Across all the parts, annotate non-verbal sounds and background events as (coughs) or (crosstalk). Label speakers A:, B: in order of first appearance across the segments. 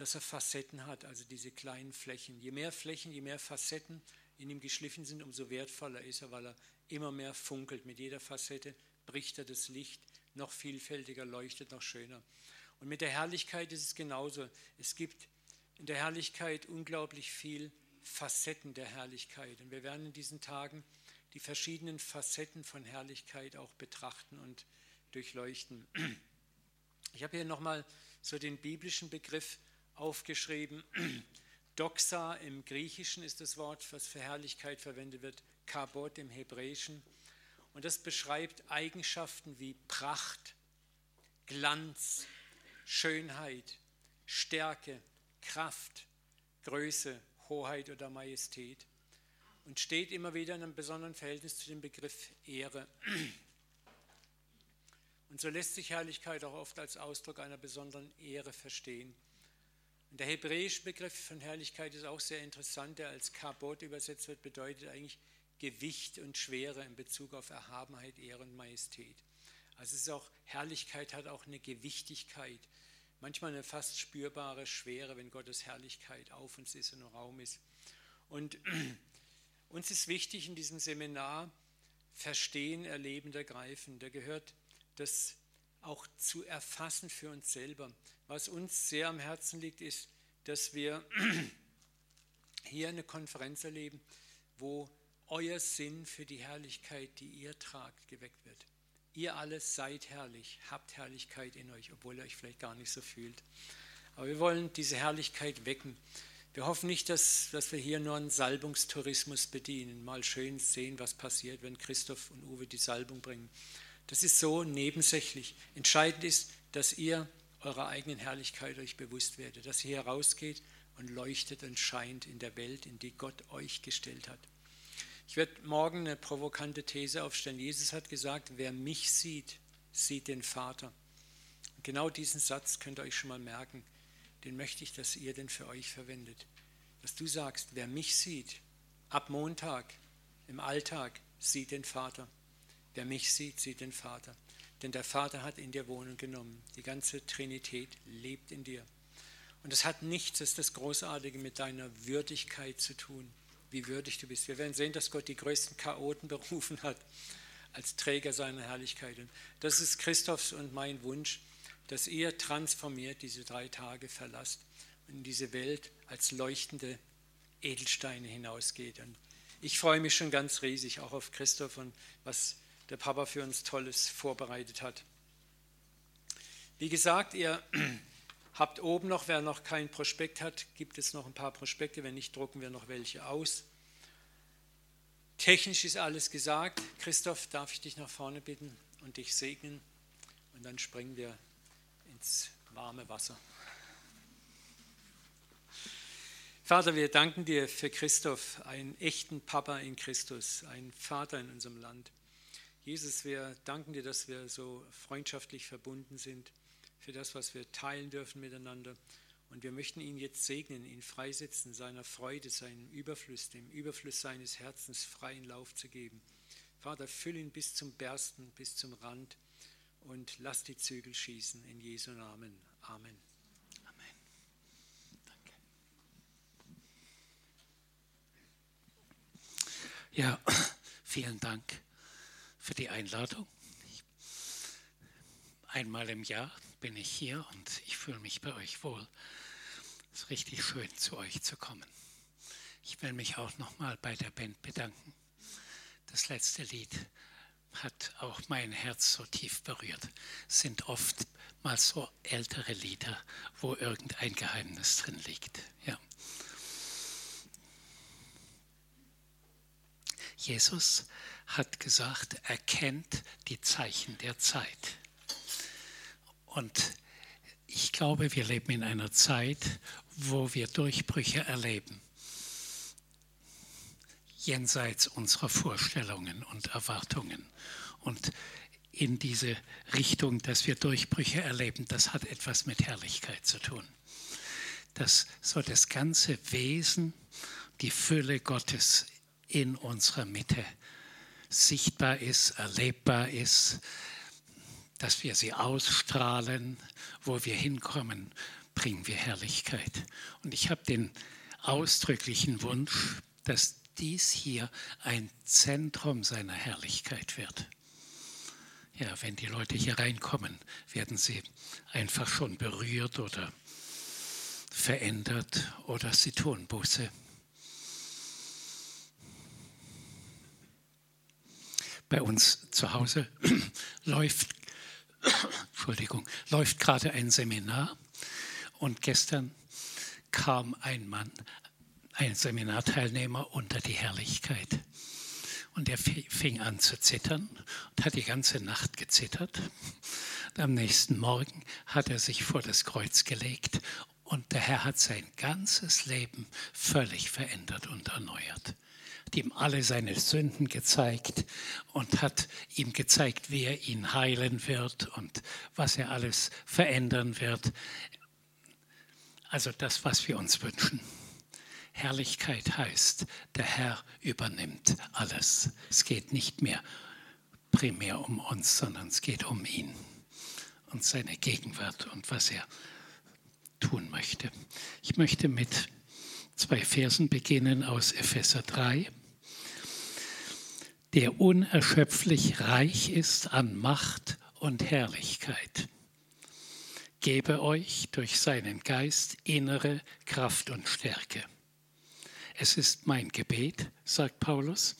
A: dass er Facetten hat, also diese kleinen Flächen. Je mehr Flächen, je mehr Facetten in ihm geschliffen sind, umso wertvoller ist er, weil er immer mehr funkelt. Mit jeder Facette bricht er das Licht noch vielfältiger, leuchtet noch schöner. Und mit der Herrlichkeit ist es genauso. Es gibt in der Herrlichkeit unglaublich viel Facetten der Herrlichkeit. Und wir werden in diesen Tagen die verschiedenen Facetten von Herrlichkeit auch betrachten und durchleuchten. Ich habe hier nochmal so den biblischen Begriff aufgeschrieben. (clears throat) Doxa im Griechischen ist das Wort, was für Herrlichkeit verwendet wird, Kabot im Hebräischen. Und das beschreibt Eigenschaften wie Pracht, Glanz, Schönheit, Stärke, Kraft, Größe, Hoheit oder Majestät und steht immer wieder in einem besonderen Verhältnis zu dem Begriff Ehre. (clears throat) Und so lässt sich Herrlichkeit auch oft als Ausdruck einer besonderen Ehre verstehen. Und der hebräische Begriff von Herrlichkeit ist auch sehr interessant, der als Kabot übersetzt wird, bedeutet eigentlich Gewicht und Schwere in Bezug auf Erhabenheit, Ehre und Majestät. Also es ist auch, Herrlichkeit hat auch eine Gewichtigkeit, manchmal eine fast spürbare Schwere, wenn Gottes Herrlichkeit auf uns ist und im Raum ist. Und (clears throat) uns ist wichtig in diesem Seminar, verstehen, erleben, ergreifen. Da gehört das auch zu erfassen für uns selber. Was uns sehr am Herzen liegt, ist, dass wir (clears throat) hier eine Konferenz erleben, wo euer Sinn für die Herrlichkeit, die ihr tragt, geweckt wird. Ihr alle seid herrlich, habt Herrlichkeit in euch, obwohl ihr euch vielleicht gar nicht so fühlt. Aber wir wollen diese Herrlichkeit wecken. Wir hoffen nicht, dass, dass wir hier nur einen Salbungstourismus bedienen, mal schön sehen, was passiert, wenn Christoph und Uwe die Salbung bringen. Das ist so nebensächlich. Entscheidend ist, dass ihr eurer eigenen Herrlichkeit euch bewusst werdet, dass ihr herausgeht und leuchtet und scheint in der Welt, in die Gott euch gestellt hat. Ich werde morgen eine provokante These aufstellen. Jesus hat gesagt, wer mich sieht, sieht den Vater. Und genau diesen Satz könnt ihr euch schon mal merken. Den möchte ich, dass ihr den für euch verwendet. Dass du sagst, wer mich sieht, ab Montag im Alltag, sieht den Vater. Wer mich sieht, sieht den Vater. Denn der Vater hat in dir Wohnung genommen. Die ganze Trinität lebt in dir. Und es hat nichts, das ist das Großartige, mit deiner Würdigkeit zu tun, wie würdig du bist. Wir werden sehen, dass Gott die größten Chaoten (laughs) berufen hat als Träger seiner Herrlichkeit. Und das ist Christophs und mein Wunsch, dass ihr transformiert diese drei Tage verlasst und in diese Welt als leuchtende Edelsteine hinausgeht. Und ich freue mich schon ganz riesig auch auf Christoph und was der Papa für uns Tolles vorbereitet hat. Wie gesagt, ihr (clears throat) habt oben noch, wer noch kein Prospekt hat, gibt es noch ein paar Prospekte. Wenn nicht, drucken wir noch welche aus. Technisch ist alles gesagt. Christoph, darf ich dich nach vorne bitten und dich segnen? Und dann springen wir ins warme Wasser. Vater, wir danken dir für Christoph, einen echten Papa in Christus, einen Vater in unserem Land. Jesus, wir danken dir, dass wir so freundschaftlich verbunden sind, für das, was wir teilen dürfen miteinander. Und wir möchten ihn jetzt segnen, ihn freisetzen, seiner Freude, seinem Überfluss, dem Überfluss seines Herzens freien Lauf zu geben. Vater, füll ihn bis zum Bersten, bis zum Rand und lass die Zügel schießen in Jesu Namen. Amen. Amen.
B: Danke. Ja, (clears throat) vielen Dank für die Einladung. Einmal im Jahr bin ich hier und ich fühle mich bei euch wohl. Es ist richtig schön, zu euch zu kommen. Ich will mich auch nochmal bei der Band bedanken. Das letzte Lied hat auch mein Herz so tief berührt. Es sind oft mal so ältere Lieder, wo irgendein Geheimnis drin liegt. Ja. Jesus hat gesagt, er kennt die Zeichen der Zeit. Und ich glaube, wir leben in einer Zeit, wo wir Durchbrüche erleben, jenseits unserer Vorstellungen und Erwartungen. Und in diese Richtung, dass wir Durchbrüche erleben, das hat etwas mit Herrlichkeit zu tun. Dass so das ganze Wesen, die Fülle Gottes in unserer Mitte sichtbar ist, erlebbar ist, dass wir sie ausstrahlen, wo wir hinkommen, bringen wir Herrlichkeit. Und ich habe den ausdrücklichen Wunsch, dass dies hier ein Zentrum seiner Herrlichkeit wird. Ja, wenn die Leute hier reinkommen, werden sie einfach schon berührt oder verändert oder sie tun Buße. Bei uns zu Hause (clears throat) läuft, (clears throat) Entschuldigung, läuft gerade ein Seminar und gestern kam ein Mann, ein Seminarteilnehmer unter die Herrlichkeit. Und er fing an zu zittern und hat die ganze Nacht gezittert. Und am nächsten Morgen hat er sich vor das Kreuz gelegt und der Herr hat sein ganzes Leben völlig verändert und erneuert. Hat ihm alle seine Sünden gezeigt und hat ihm gezeigt, wie er ihn heilen wird und was er alles verändern wird. Also das, was wir uns wünschen. Herrlichkeit heißt, der Herr übernimmt alles. Es geht nicht mehr primär um uns, sondern es geht um ihn und seine Gegenwart und was er tun möchte. Ich möchte mit zwei Versen beginnen aus Epheser 3. Der unerschöpflich reich ist an Macht und Herrlichkeit gebe euch durch seinen Geist innere Kraft und Stärke. Es ist mein Gebet, sagt Paulus,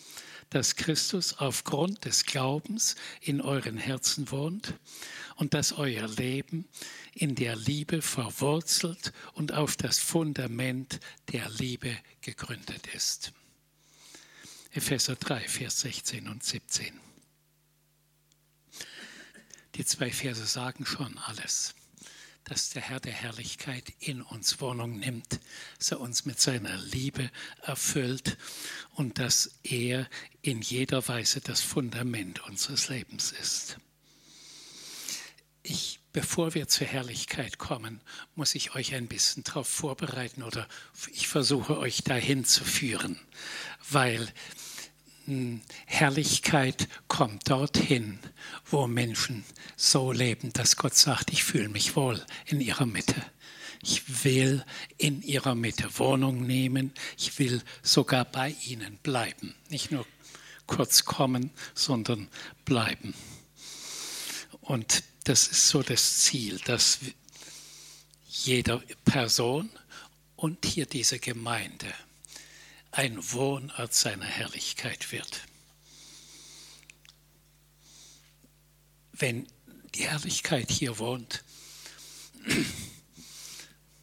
B: dass Christus aufgrund des Glaubens in euren Herzen wohnt und dass euer Leben in der Liebe verwurzelt und auf das Fundament der Liebe gegründet ist. Epheser 3, Vers 16 und 17. Die zwei Verse sagen schon alles dass der Herr der Herrlichkeit in uns Wohnung nimmt, dass er uns mit seiner Liebe erfüllt und dass er in jeder Weise das Fundament unseres Lebens ist. Ich, bevor wir zur Herrlichkeit kommen, muss ich euch ein bisschen darauf vorbereiten oder ich versuche euch dahin zu führen, weil Herrlichkeit kommt dorthin, wo Menschen so leben, dass Gott sagt, ich fühle mich wohl in ihrer Mitte. Ich will in ihrer Mitte Wohnung nehmen. Ich will sogar bei ihnen bleiben. Nicht nur kurz kommen, sondern bleiben. Und das ist so das Ziel, dass jede Person und hier diese Gemeinde ein Wohnort seiner Herrlichkeit wird. Wenn die Herrlichkeit hier wohnt,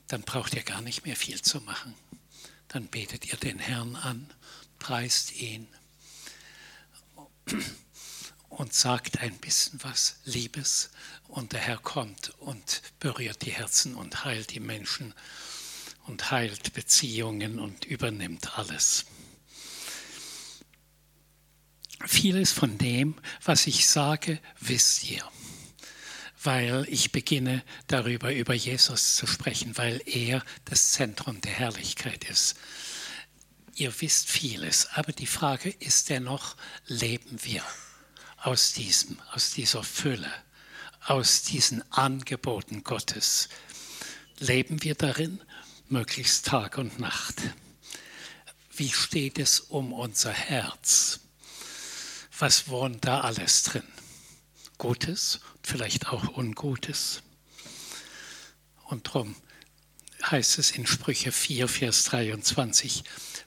B: dann braucht ihr gar nicht mehr viel zu machen. Dann betet ihr den Herrn an, preist ihn und sagt ein bisschen was Liebes und der Herr kommt und berührt die Herzen und heilt die Menschen und heilt Beziehungen und übernimmt alles. Vieles von dem, was ich sage, wisst ihr, weil ich beginne darüber über Jesus zu sprechen, weil er das Zentrum der Herrlichkeit ist. Ihr wisst vieles, aber die Frage ist dennoch, leben wir aus diesem, aus dieser Fülle, aus diesen Angeboten Gottes? Leben wir darin möglichst Tag und Nacht. Wie steht es um unser Herz? Was wohnt da alles drin? Gutes, vielleicht auch Ungutes. Und darum heißt es in Sprüche 4, Vers 23,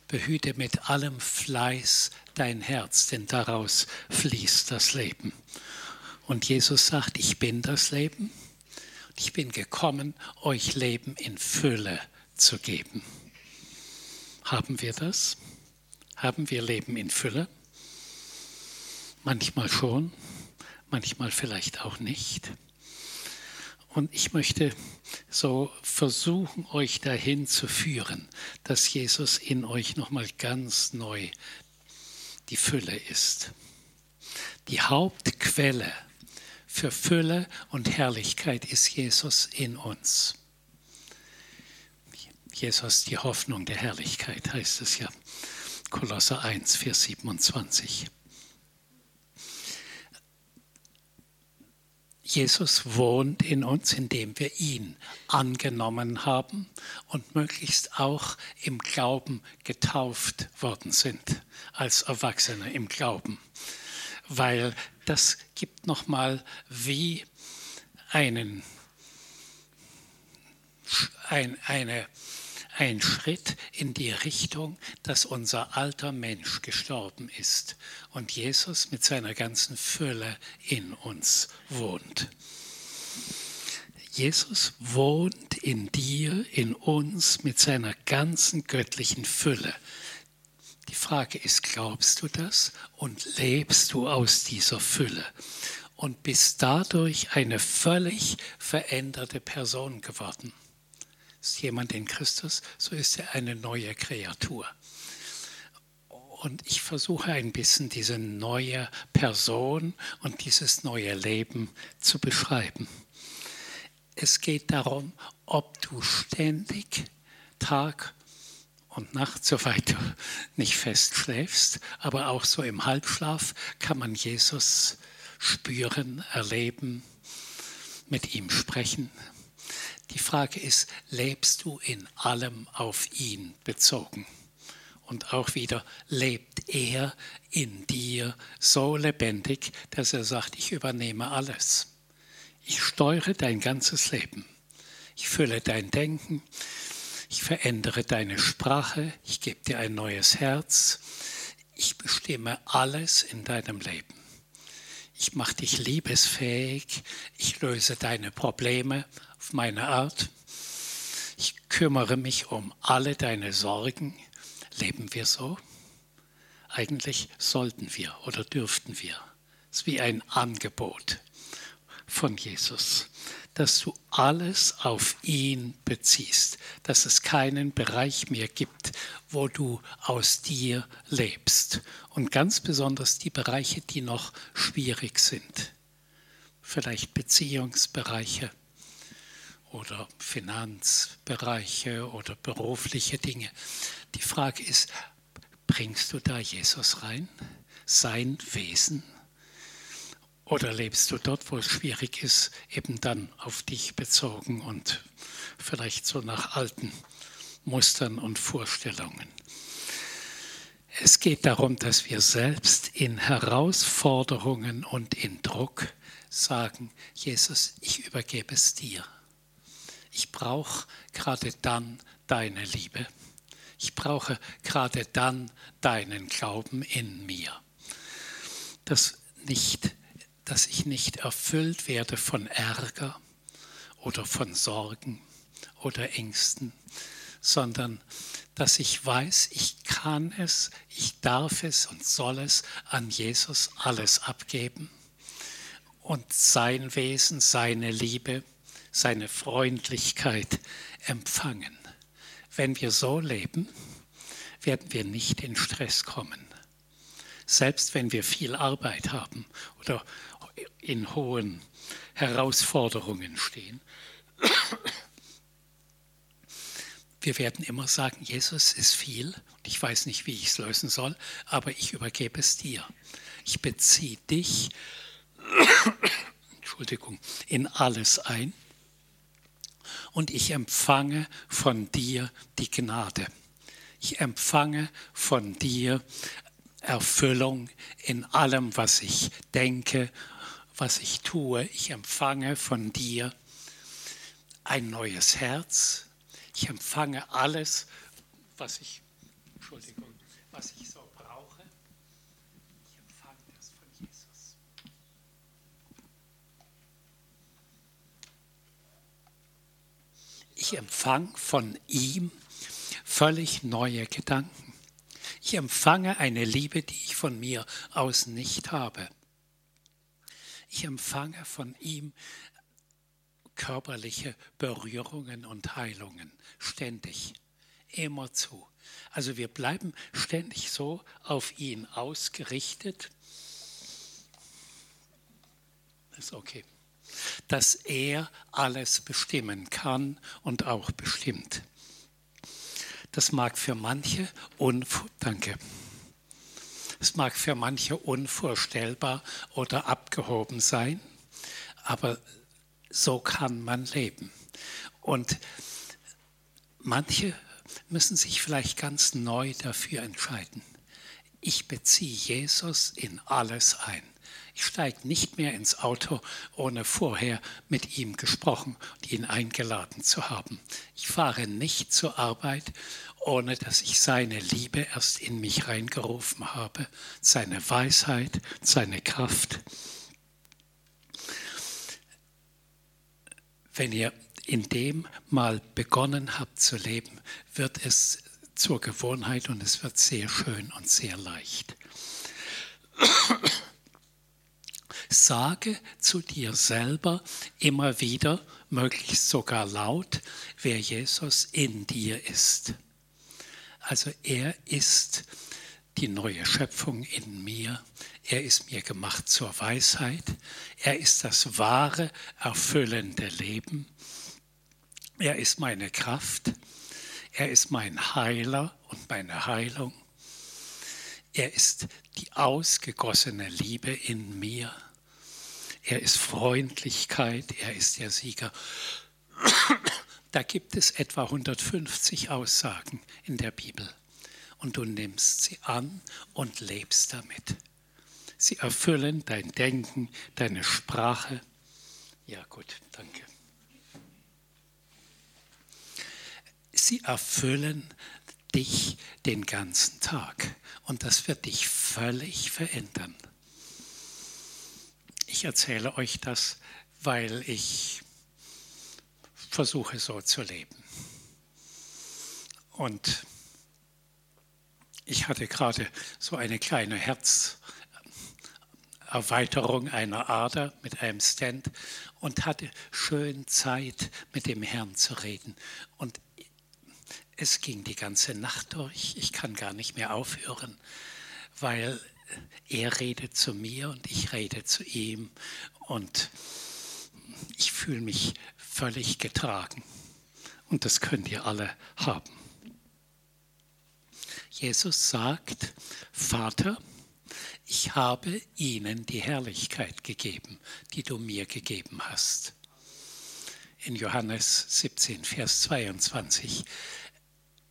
B: behüte mit allem Fleiß dein Herz, denn daraus fließt das Leben. Und Jesus sagt, ich bin das Leben. Ich bin gekommen, euch Leben in Fülle zu geben. Haben wir das? Haben wir Leben in Fülle? Manchmal schon, manchmal vielleicht auch nicht. Und ich möchte so versuchen, euch dahin zu führen, dass Jesus in euch nochmal ganz neu die Fülle ist. Die Hauptquelle für Fülle und Herrlichkeit ist Jesus in uns. Jesus, die Hoffnung der Herrlichkeit, heißt es ja. Kolosser 1, Vers 27. Jesus wohnt in uns, indem wir ihn angenommen haben und möglichst auch im Glauben getauft worden sind, als Erwachsene im Glauben. Weil das gibt nochmal wie einen, ein, eine ein Schritt in die Richtung, dass unser alter Mensch gestorben ist und Jesus mit seiner ganzen Fülle in uns wohnt. Jesus wohnt in dir, in uns mit seiner ganzen göttlichen Fülle. Die Frage ist, glaubst du das und lebst du aus dieser Fülle und bist dadurch eine völlig veränderte Person geworden? Ist jemand in Christus, so ist er eine neue Kreatur. Und ich versuche ein bisschen diese neue Person und dieses neue Leben zu beschreiben. Es geht darum, ob du ständig Tag und Nacht, soweit du nicht fest schläfst, aber auch so im Halbschlaf kann man Jesus spüren, erleben, mit ihm sprechen, die Frage ist, lebst du in allem auf ihn bezogen? Und auch wieder, lebt er in dir so lebendig, dass er sagt, ich übernehme alles. Ich steuere dein ganzes Leben. Ich fülle dein Denken. Ich verändere deine Sprache. Ich gebe dir ein neues Herz. Ich bestimme alles in deinem Leben. Ich mache dich liebesfähig. Ich löse deine Probleme meine Art. Ich kümmere mich um alle deine Sorgen. Leben wir so? Eigentlich sollten wir oder dürften wir. Es ist wie ein Angebot von Jesus, dass du alles auf ihn beziehst, dass es keinen Bereich mehr gibt, wo du aus dir lebst. Und ganz besonders die Bereiche, die noch schwierig sind. Vielleicht Beziehungsbereiche, oder Finanzbereiche oder berufliche Dinge. Die Frage ist, bringst du da Jesus rein, sein Wesen? Oder lebst du dort, wo es schwierig ist, eben dann auf dich bezogen und vielleicht so nach alten Mustern und Vorstellungen? Es geht darum, dass wir selbst in Herausforderungen und in Druck sagen, Jesus, ich übergebe es dir ich brauche gerade dann deine Liebe. Ich brauche gerade dann deinen Glauben in mir. Dass, nicht, dass ich nicht erfüllt werde von Ärger oder von Sorgen oder Ängsten, sondern dass ich weiß, ich kann es, ich darf es und soll es an Jesus alles abgeben und sein Wesen, seine Liebe seine Freundlichkeit empfangen. Wenn wir so leben, werden wir nicht in Stress kommen. Selbst wenn wir viel Arbeit haben oder in hohen Herausforderungen stehen. Wir werden immer sagen, Jesus ist viel und ich weiß nicht, wie ich es lösen soll, aber ich übergebe es dir. Ich beziehe dich (coughs) Entschuldigung, in alles ein und ich empfange von dir die Gnade. Ich empfange von dir Erfüllung in allem, was ich denke, was ich tue. Ich empfange von dir ein neues Herz. Ich empfange alles, was ich, Entschuldigung, was ich so brauche. Ich empfange das von Jesus. Ich empfange von ihm völlig neue Gedanken. Ich empfange eine Liebe, die ich von mir aus nicht habe. Ich empfange von ihm körperliche Berührungen und Heilungen ständig, immerzu. Also wir bleiben ständig so auf ihn ausgerichtet. Ist okay dass er alles bestimmen kann und auch bestimmt. Das mag für manche danke. Es mag für manche unvorstellbar oder abgehoben sein, Aber so kann man leben. Und manche müssen sich vielleicht ganz neu dafür entscheiden. Ich beziehe Jesus in alles ein. Ich steige nicht mehr ins Auto, ohne vorher mit ihm gesprochen und ihn eingeladen zu haben. Ich fahre nicht zur Arbeit, ohne dass ich seine Liebe erst in mich reingerufen habe, seine Weisheit, seine Kraft. Wenn ihr in dem mal begonnen habt zu leben, wird es zur Gewohnheit und es wird sehr schön und sehr leicht. Sage zu dir selber immer wieder, möglichst sogar laut, wer Jesus in dir ist. Also er ist die neue Schöpfung in mir. Er ist mir gemacht zur Weisheit. Er ist das wahre, erfüllende Leben. Er ist meine Kraft. Er ist mein Heiler und meine Heilung. Er ist die ausgegossene Liebe in mir. Er ist Freundlichkeit. Er ist der Sieger. Da gibt es etwa 150 Aussagen in der Bibel. Und du nimmst sie an und lebst damit. Sie erfüllen dein Denken, deine Sprache. Ja gut, danke. Sie erfüllen dich den ganzen Tag und das wird dich völlig verändern. Ich erzähle euch das, weil ich versuche so zu leben. Und ich hatte gerade so eine kleine Herzerweiterung einer Ader mit einem Stand und hatte schön Zeit, mit dem Herrn zu reden. Und es ging die ganze Nacht durch. Ich kann gar nicht mehr aufhören, weil er redet zu mir und ich rede zu ihm. Und ich fühle mich völlig getragen. Und das könnt ihr alle haben. Jesus sagt, Vater, ich habe ihnen die Herrlichkeit gegeben, die du mir gegeben hast. In Johannes 17, Vers 22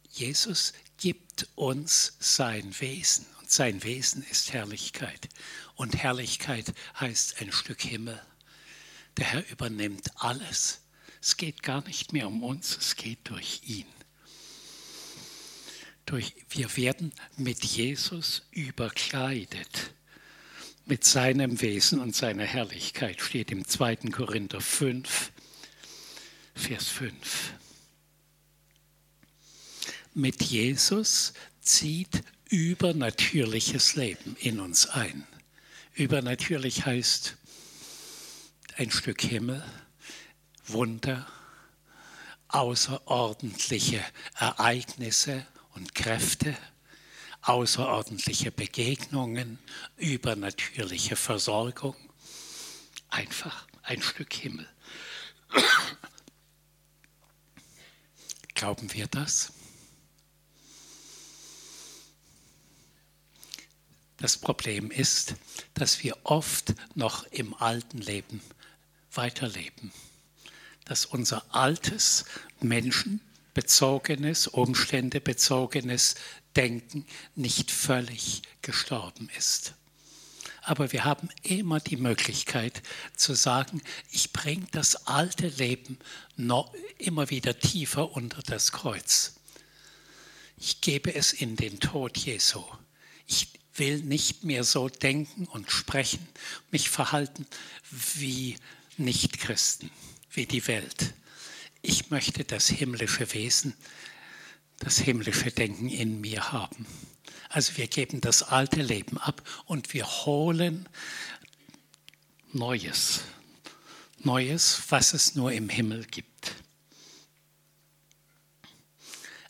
B: Jesus gibt uns sein Wesen sein Wesen ist Herrlichkeit. Und Herrlichkeit heißt ein Stück Himmel. Der Herr übernimmt alles. Es geht gar nicht mehr um uns, es geht durch ihn. Durch, wir werden mit Jesus überkleidet. Mit seinem Wesen und seiner Herrlichkeit steht im 2. Korinther 5, Vers 5 mit Jesus zieht übernatürliches Leben in uns ein. Übernatürlich heißt ein Stück Himmel, Wunder, außerordentliche Ereignisse und Kräfte, außerordentliche Begegnungen, übernatürliche Versorgung. Einfach ein Stück Himmel. (coughs) Glauben wir das? Das Problem ist, dass wir oft noch im alten Leben weiterleben. Dass unser altes, menschenbezogenes, umständebezogenes Denken nicht völlig gestorben ist. Aber wir haben immer die Möglichkeit zu sagen, ich bringe das alte Leben noch immer wieder tiefer unter das Kreuz. Ich gebe es in den Tod Jesu. Ich will nicht mehr so denken und sprechen, mich verhalten wie Nichtchristen, wie die Welt. Ich möchte das himmlische Wesen, das himmlische Denken in mir haben. Also wir geben das alte Leben ab und wir holen Neues. Neues, was es nur im Himmel gibt.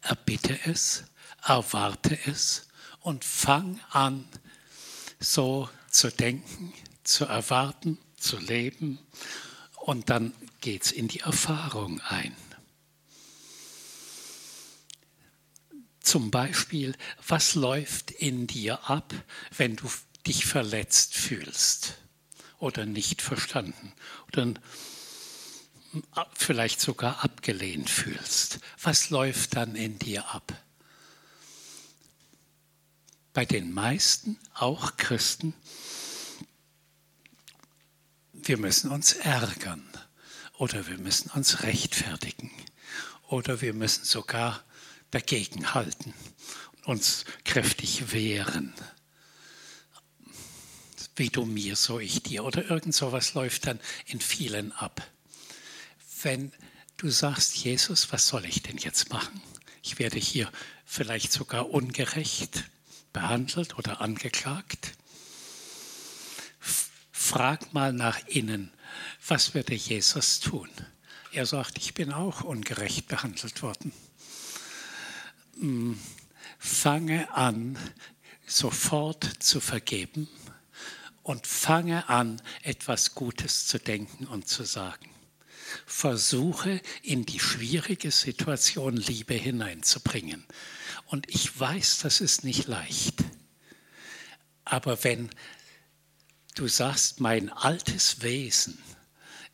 B: Erbitte es, erwarte es und fang an, so zu denken, zu erwarten, zu leben und dann geht es in die Erfahrung ein. Zum Beispiel, was läuft in dir ab, wenn du dich verletzt fühlst oder nicht verstanden oder vielleicht sogar abgelehnt fühlst, was läuft dann in dir ab? Bei den meisten, auch Christen, wir müssen uns ärgern oder wir müssen uns rechtfertigen oder wir müssen sogar dagegenhalten, uns kräftig wehren. Wie du mir, so ich dir. Oder irgend sowas läuft dann in vielen ab. Wenn du sagst, Jesus, was soll ich denn jetzt machen? Ich werde hier vielleicht sogar ungerecht behandelt oder angeklagt. Frag mal nach innen, was würde Jesus tun? Er sagt, ich bin auch ungerecht behandelt worden. Hm, fange an, sofort zu vergeben und fange an, etwas Gutes zu denken und zu sagen. Versuche in die schwierige Situation Liebe hineinzubringen. Und ich weiß, das ist nicht leicht. Aber wenn du sagst, mein altes Wesen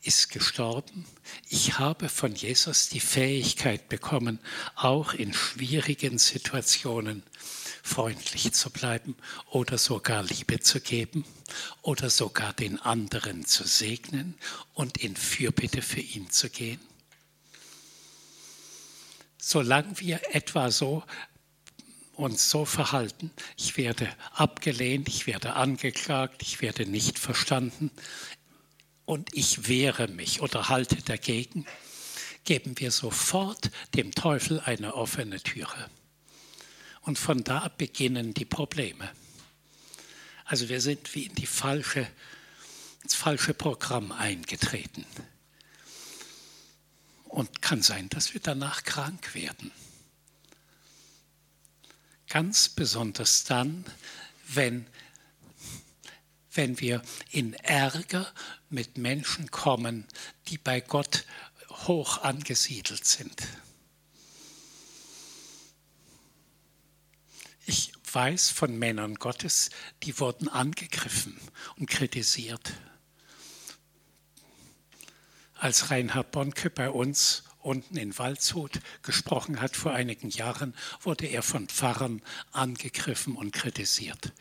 B: ist gestorben, ich habe von Jesus die Fähigkeit bekommen, auch in schwierigen Situationen freundlich zu bleiben oder sogar Liebe zu geben oder sogar den anderen zu segnen und in Fürbitte für ihn zu gehen. Solange wir etwa so uns so verhalten, ich werde abgelehnt, ich werde angeklagt, ich werde nicht verstanden und ich wehre mich oder halte dagegen, geben wir sofort dem Teufel eine offene Türe. Und von da beginnen die Probleme. Also wir sind wie in die falsche, ins falsche Programm eingetreten. Und kann sein, dass wir danach krank werden. Ganz besonders dann, wenn, wenn wir in Ärger mit Menschen kommen, die bei Gott hoch angesiedelt sind. Ich weiß von Männern Gottes, die wurden angegriffen und kritisiert. Als Reinhard Bonke bei uns unten in Waldshut gesprochen hat vor einigen Jahren, wurde er von Pfarrern angegriffen und kritisiert.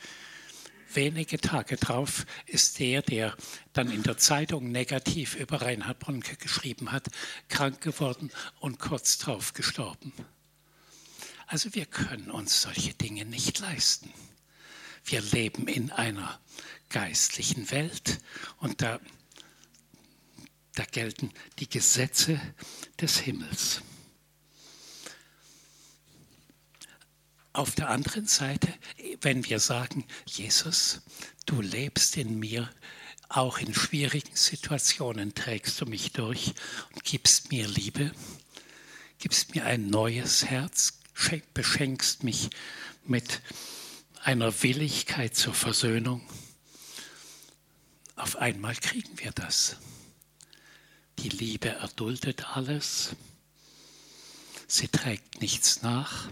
B: Wenige Tage darauf ist der, der dann in der Zeitung negativ über Reinhard Bonke geschrieben hat, krank geworden und kurz darauf gestorben. Also wir können uns solche Dinge nicht leisten. Wir leben in einer geistlichen Welt und da, da gelten die Gesetze des Himmels. Auf der anderen Seite, wenn wir sagen, Jesus, du lebst in mir, auch in schwierigen Situationen trägst du mich durch und gibst mir Liebe, gibst mir ein neues Herz, beschenkst mich mit einer Willigkeit zur Versöhnung. Auf einmal kriegen wir das. Die Liebe erduldet alles. Sie trägt nichts nach.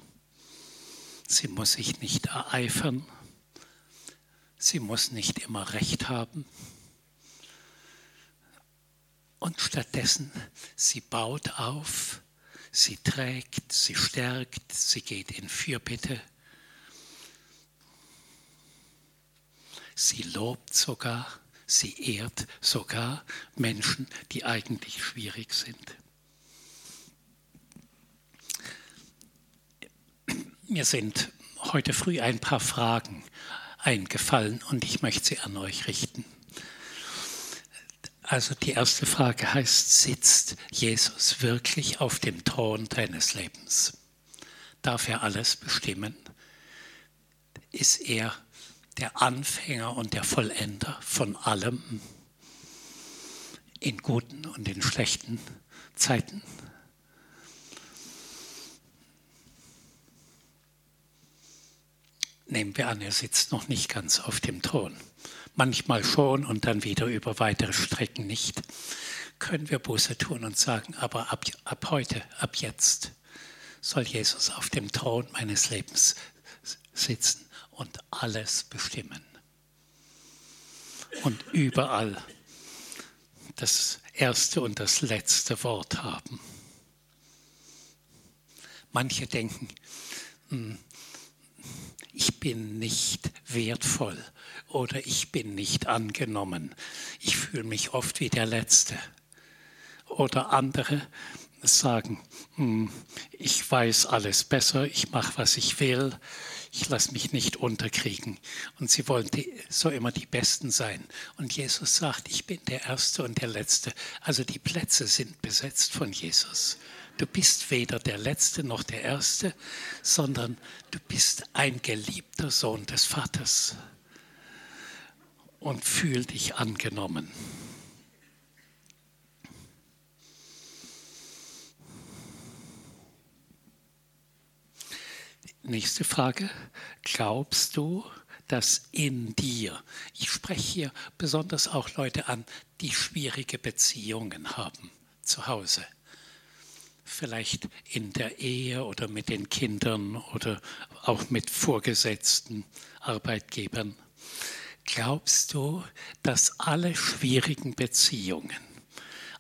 B: Sie muss sich nicht ereifern. Sie muss nicht immer recht haben. Und stattdessen, sie baut auf, sie trägt, sie stärkt, sie geht in Fürbitte. Sie lobt sogar, sie ehrt sogar Menschen, die eigentlich schwierig sind. Mir sind heute früh ein paar Fragen eingefallen und ich möchte sie an euch richten. Also die erste Frage heißt, sitzt Jesus wirklich auf dem Thron deines Lebens? Darf er alles bestimmen? Ist er der Anfänger und der Vollender von allem. In guten und in schlechten Zeiten? Nehmen wir an, er sitzt noch nicht ganz auf dem Thron. Manchmal schon und dann wieder über weitere Strecken nicht, können wir Buße tun und sagen, aber ab, ab heute, ab jetzt soll Jesus auf dem Thron meines Lebens sitzen und alles bestimmen. und überall das erste und das letzte Wort haben. Manche denken, hm, ich bin nicht wertvoll oder ich bin nicht angenommen. Ich fühle mich oft wie der Letzte. Oder andere sagen, hm, ich weiß alles besser, ich mache, was ich will, ich lasse mich nicht unterkriegen. Und sie wollen die, so immer die Besten sein. Und Jesus sagt, ich bin der Erste und der Letzte. Also die Plätze sind besetzt von Jesus. Du bist weder der Letzte noch der Erste, sondern du bist ein geliebter Sohn des Vaters und fühl dich angenommen. Nächste Frage. Glaubst du, dass in dir, ich spreche hier besonders auch Leute an, die schwierige Beziehungen haben zu Hause, vielleicht in der Ehe oder mit den Kindern oder auch mit Vorgesetzten, Arbeitgebern. Glaubst du, dass alle schwierigen Beziehungen,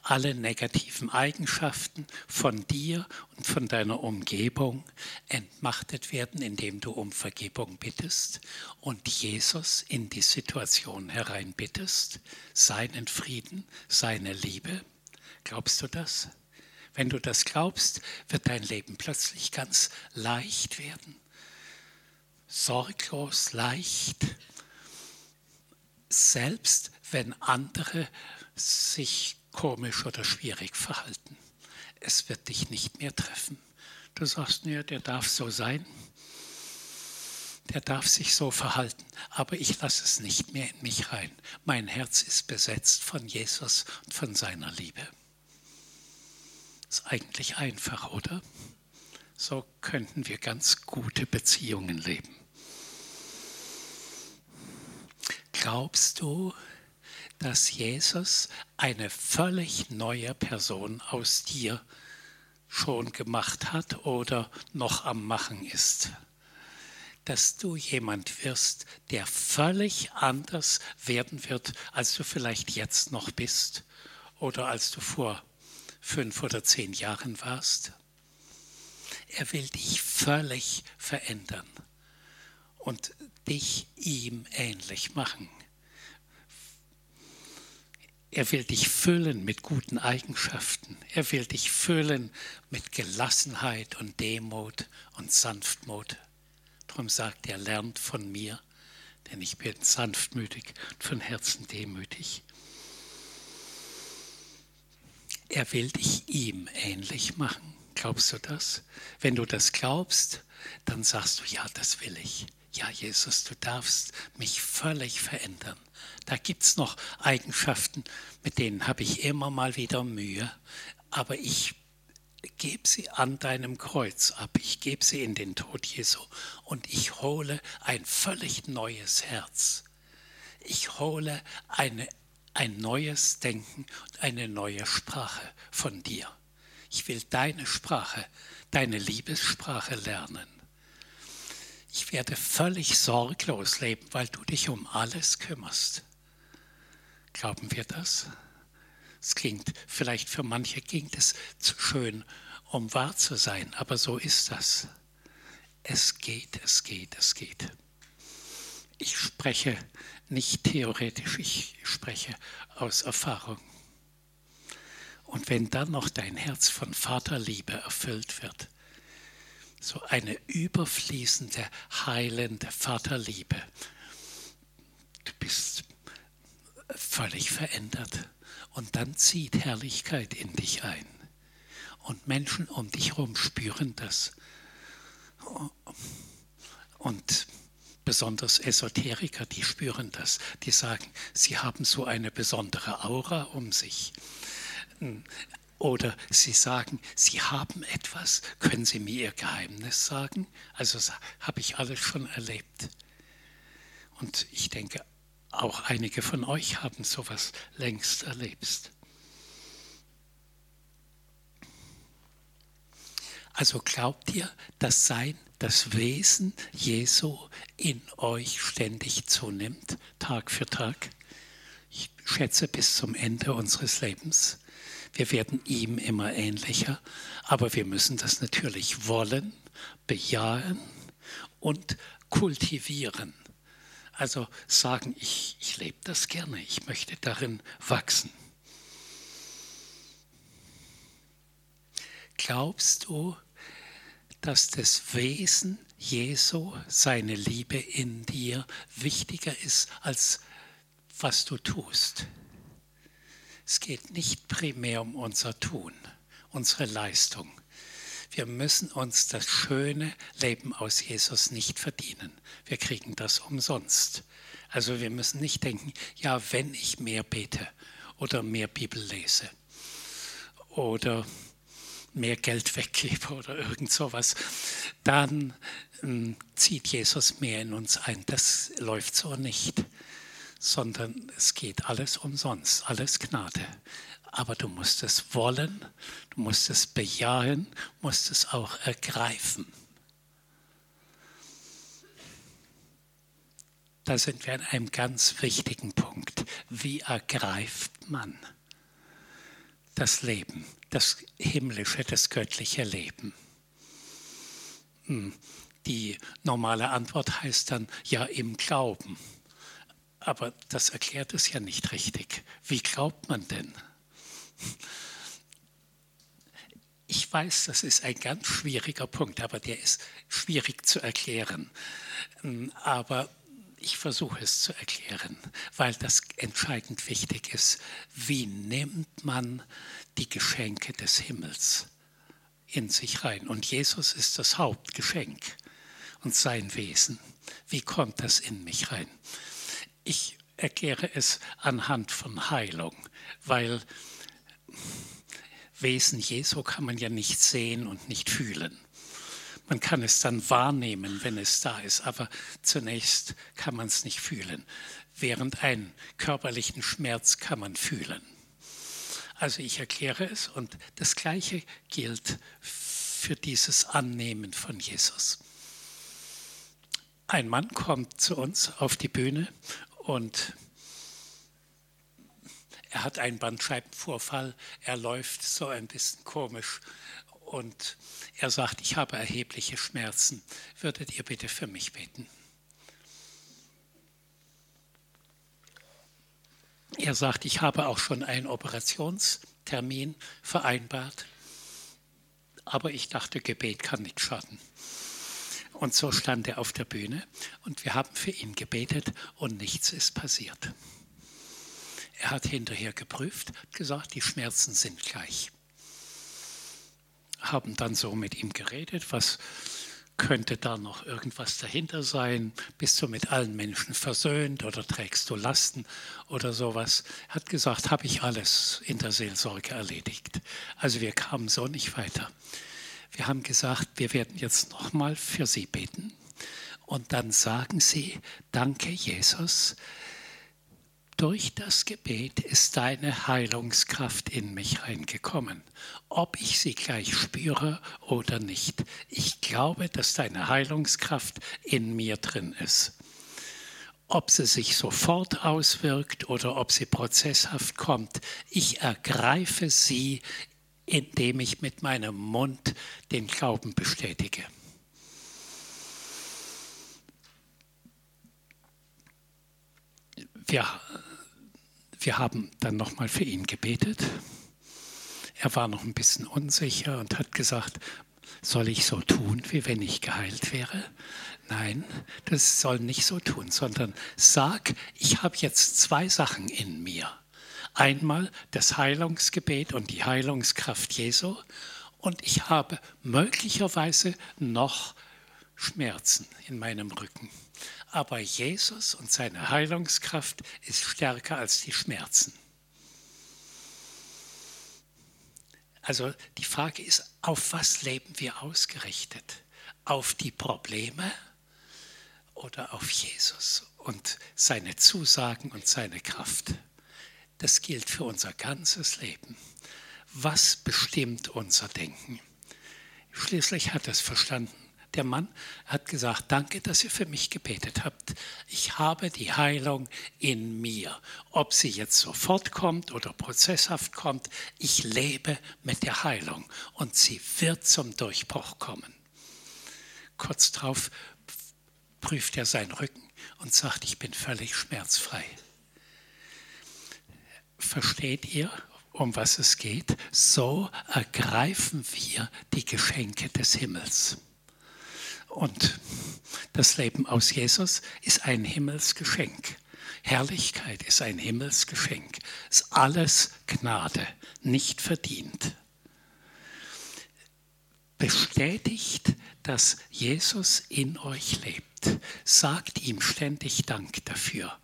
B: alle negativen Eigenschaften von dir und von deiner Umgebung entmachtet werden, indem du um Vergebung bittest und Jesus in die Situation hereinbittest, seinen Frieden, seine Liebe? Glaubst du das? Wenn du das glaubst, wird dein Leben plötzlich ganz leicht werden. Sorglos, leicht. Selbst wenn andere sich komisch oder schwierig verhalten. Es wird dich nicht mehr treffen. Du sagst, ja, der darf so sein, der darf sich so verhalten, aber ich lasse es nicht mehr in mich rein. Mein Herz ist besetzt von Jesus und von seiner Liebe. Ist eigentlich einfach, oder? So könnten wir ganz gute Beziehungen leben. Glaubst du, dass Jesus eine völlig neue Person aus dir schon gemacht hat oder noch am Machen ist? Dass du jemand wirst, der völlig anders werden wird, als du vielleicht jetzt noch bist oder als du vor fünf oder zehn Jahren warst. Er will dich völlig verändern und dich ihm ähnlich machen. Er will dich füllen mit guten Eigenschaften. Er will dich füllen mit Gelassenheit und Demut und Sanftmut. Darum sagt er, lernt von mir, denn ich bin sanftmütig und von Herzen demütig. Er will dich ihm ähnlich machen. Glaubst du das? Wenn du das glaubst, dann sagst du, ja, das will ich. Ja, Jesus, du darfst mich völlig verändern. Da gibt es noch Eigenschaften, mit denen habe ich immer mal wieder Mühe, aber ich gebe sie an deinem Kreuz ab, ich gebe sie in den Tod Jesu und ich hole ein völlig neues Herz. Ich hole eine ein neues Denken und eine neue Sprache von dir. Ich will deine Sprache, deine Liebessprache lernen. Ich werde völlig sorglos leben, weil du dich um alles kümmerst. Glauben wir das? Es klingt, vielleicht für manche klingt es zu schön, um wahr zu sein, aber so ist das. Es geht, es geht, es geht. Ich spreche nicht theoretisch, ich spreche aus Erfahrung. Und wenn dann noch dein Herz von Vaterliebe erfüllt wird, so eine überfließende, heilende Vaterliebe, du bist völlig verändert. Und dann zieht Herrlichkeit in dich ein. Und Menschen um dich herum spüren das. Und besonders Esoteriker, die spüren das. Die sagen, sie haben so eine besondere Aura um sich. Oder sie sagen, sie haben etwas, können Sie mir Ihr Geheimnis sagen? Also habe ich alles schon erlebt. Und ich denke, auch einige von euch haben sowas längst erlebt. Also glaubt ihr, dass sein das Wesen Jesu in euch ständig zunimmt, Tag für Tag? ich schätze bis zum Ende unseres Lebens. Wir werden ihm immer ähnlicher, aber wir müssen das natürlich wollen, bejahen und kultivieren. Also sagen, ich, ich lebe das gerne, ich möchte darin wachsen. Glaubst du, dass das Wesen Jesu, seine Liebe in dir wichtiger ist als was du tust? Es geht nicht primär um unser Tun, unsere Leistung. Wir müssen uns das schöne Leben aus Jesus nicht verdienen. Wir kriegen das umsonst. Also wir müssen nicht denken, ja, wenn ich mehr bete oder mehr Bibel lese oder mehr Geld weggebe oder irgend sowas, dann äh, zieht Jesus mehr in uns ein. Das läuft so nicht sondern es geht alles umsonst, alles Gnade. Aber du musst es wollen, du musst es bejahen, musst es auch ergreifen. Da sind wir an einem ganz wichtigen Punkt. Wie ergreift man das Leben, das himmlische, das göttliche Leben? Hm, die normale Antwort heißt dann ja im Glauben. Aber das erklärt es ja nicht richtig. Wie glaubt man denn? Ich weiß, das ist ein ganz schwieriger Punkt, aber der ist schwierig zu erklären. Aber ich versuche es zu erklären, weil das entscheidend wichtig ist. Wie nimmt man die Geschenke des Himmels in sich rein? Und Jesus ist das Hauptgeschenk und sein Wesen. Wie kommt das in mich rein? Ich erkläre es anhand von Heilung, weil Wesen Jesu kann man ja nicht sehen und nicht fühlen. Man kann es dann wahrnehmen, wenn es da ist, aber zunächst kann man es nicht fühlen. Während einen körperlichen Schmerz kann man fühlen. Also ich erkläre es und das Gleiche gilt für dieses Annehmen von Jesus. Ein Mann kommt zu uns auf die Bühne und er hat einen Bandscheibenvorfall, er läuft so ein bisschen komisch und er sagt, ich habe erhebliche Schmerzen. Würdet ihr bitte für mich beten? Er sagt, ich habe auch schon einen Operationstermin vereinbart, aber ich dachte, Gebet kann nicht schaden. Und so stand er auf der Bühne und wir haben für ihn gebetet und nichts ist passiert. Er hat hinterher geprüft, gesagt, die Schmerzen sind gleich. Haben dann so mit ihm geredet, was könnte da noch irgendwas dahinter sein? Bist du mit allen Menschen versöhnt oder trägst du Lasten oder sowas? Er hat gesagt, habe ich alles in der Seelsorge erledigt. Also wir kamen so nicht weiter. Wir haben gesagt, wir werden jetzt nochmal für Sie beten. Und dann sagen Sie, danke Jesus, durch das Gebet ist deine Heilungskraft in mich reingekommen. Ob ich sie gleich spüre oder nicht. Ich glaube, dass deine Heilungskraft in mir drin ist. Ob sie sich sofort auswirkt oder ob sie prozesshaft kommt, ich ergreife sie indem ich mit meinem Mund den Glauben bestätige. Wir, wir haben dann nochmal für ihn gebetet. Er war noch ein bisschen unsicher und hat gesagt, soll ich so tun, wie wenn ich geheilt wäre? Nein, das soll nicht so tun, sondern sag, ich habe jetzt zwei Sachen in mir. Einmal das Heilungsgebet und die Heilungskraft Jesu und ich habe möglicherweise noch Schmerzen in meinem Rücken. Aber Jesus und seine Heilungskraft ist stärker als die Schmerzen. Also die Frage ist, auf was leben wir ausgerichtet? Auf die Probleme oder auf Jesus und seine Zusagen und seine Kraft? Das gilt für unser ganzes Leben. Was bestimmt unser Denken? Schließlich hat es verstanden, Der Mann hat gesagt, danke, dass ihr für mich gebetet habt. Ich habe die Heilung in mir. Ob sie jetzt sofort kommt oder prozesshaft kommt, ich lebe mit der Heilung und sie wird zum Durchbruch kommen. Kurz darauf prüft er seinen Rücken und sagt, ich bin völlig schmerzfrei. Versteht ihr, um was es geht? So ergreifen wir die Geschenke des Himmels. Und das Leben aus Jesus ist ein Himmelsgeschenk. Herrlichkeit ist ein Himmelsgeschenk. Es ist alles Gnade, nicht verdient. Bestätigt, dass Jesus in euch lebt. Sagt ihm ständig Dank dafür.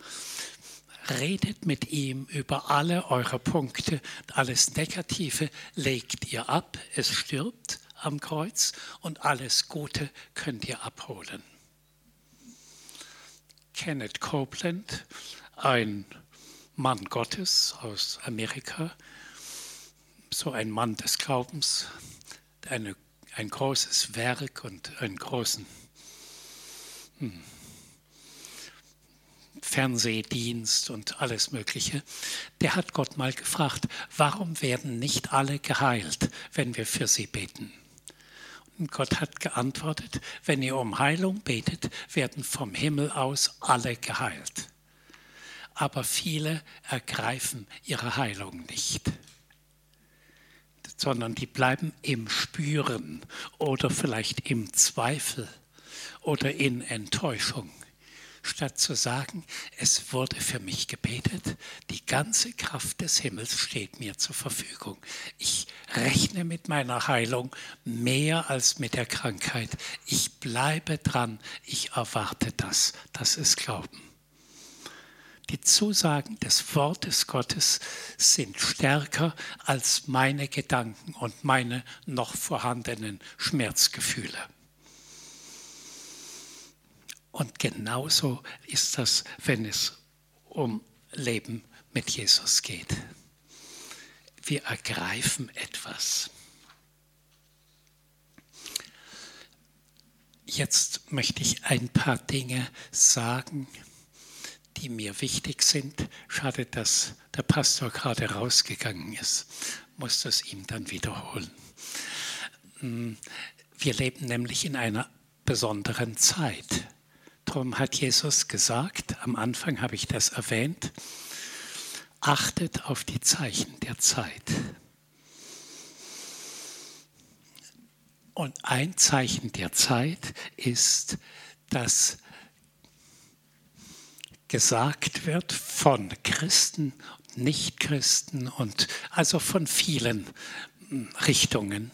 B: Redet mit ihm über alle eure Punkte. Alles Negative legt ihr ab. Es stirbt am Kreuz und alles Gute könnt ihr abholen. Kenneth Copeland, ein Mann Gottes aus Amerika, so ein Mann des Glaubens, eine, ein großes Werk und einen großen hm, Fernsehdienst und alles Mögliche, der hat Gott mal gefragt, warum werden nicht alle geheilt, wenn wir für sie beten? Und Gott hat geantwortet, wenn ihr um Heilung betet, werden vom Himmel aus alle geheilt. Aber viele ergreifen ihre Heilung nicht, sondern die bleiben im Spüren oder vielleicht im Zweifel oder in Enttäuschung statt zu sagen, es wurde für mich gebetet, die ganze Kraft des Himmels steht mir zur Verfügung. Ich rechne mit meiner Heilung mehr als mit der Krankheit. Ich bleibe dran, ich erwarte das. Das ist Glauben. Die Zusagen des Wortes Gottes sind stärker als meine Gedanken und meine noch vorhandenen Schmerzgefühle. Und genauso ist das, wenn es um Leben mit Jesus geht. Wir ergreifen etwas. Jetzt möchte ich ein paar Dinge sagen, die mir wichtig sind. Schade, dass der Pastor gerade rausgegangen ist. Muss das ihm dann wiederholen. Hm, wir leben nämlich in einer besonderen Zeit. Darum hat Jesus gesagt, am Anfang habe ich das erwähnt, achtet auf die Zeichen der Zeit. Und ein Zeichen der Zeit ist, dass gesagt wird von Christen, Nichtchristen und also von vielen Richtungen,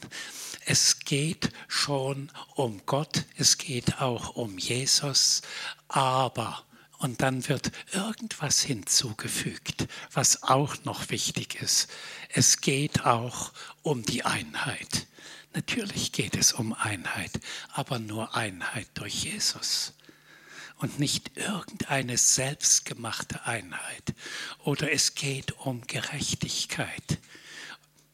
B: es geht schon um Gott, es geht auch um Jesus, aber und dann wird irgendwas hinzugefügt, was auch noch wichtig ist. Es geht auch um die Einheit. Natürlich geht es um Einheit, aber nur Einheit durch Jesus und nicht irgendeine selbstgemachte Einheit. Oder es geht um Gerechtigkeit.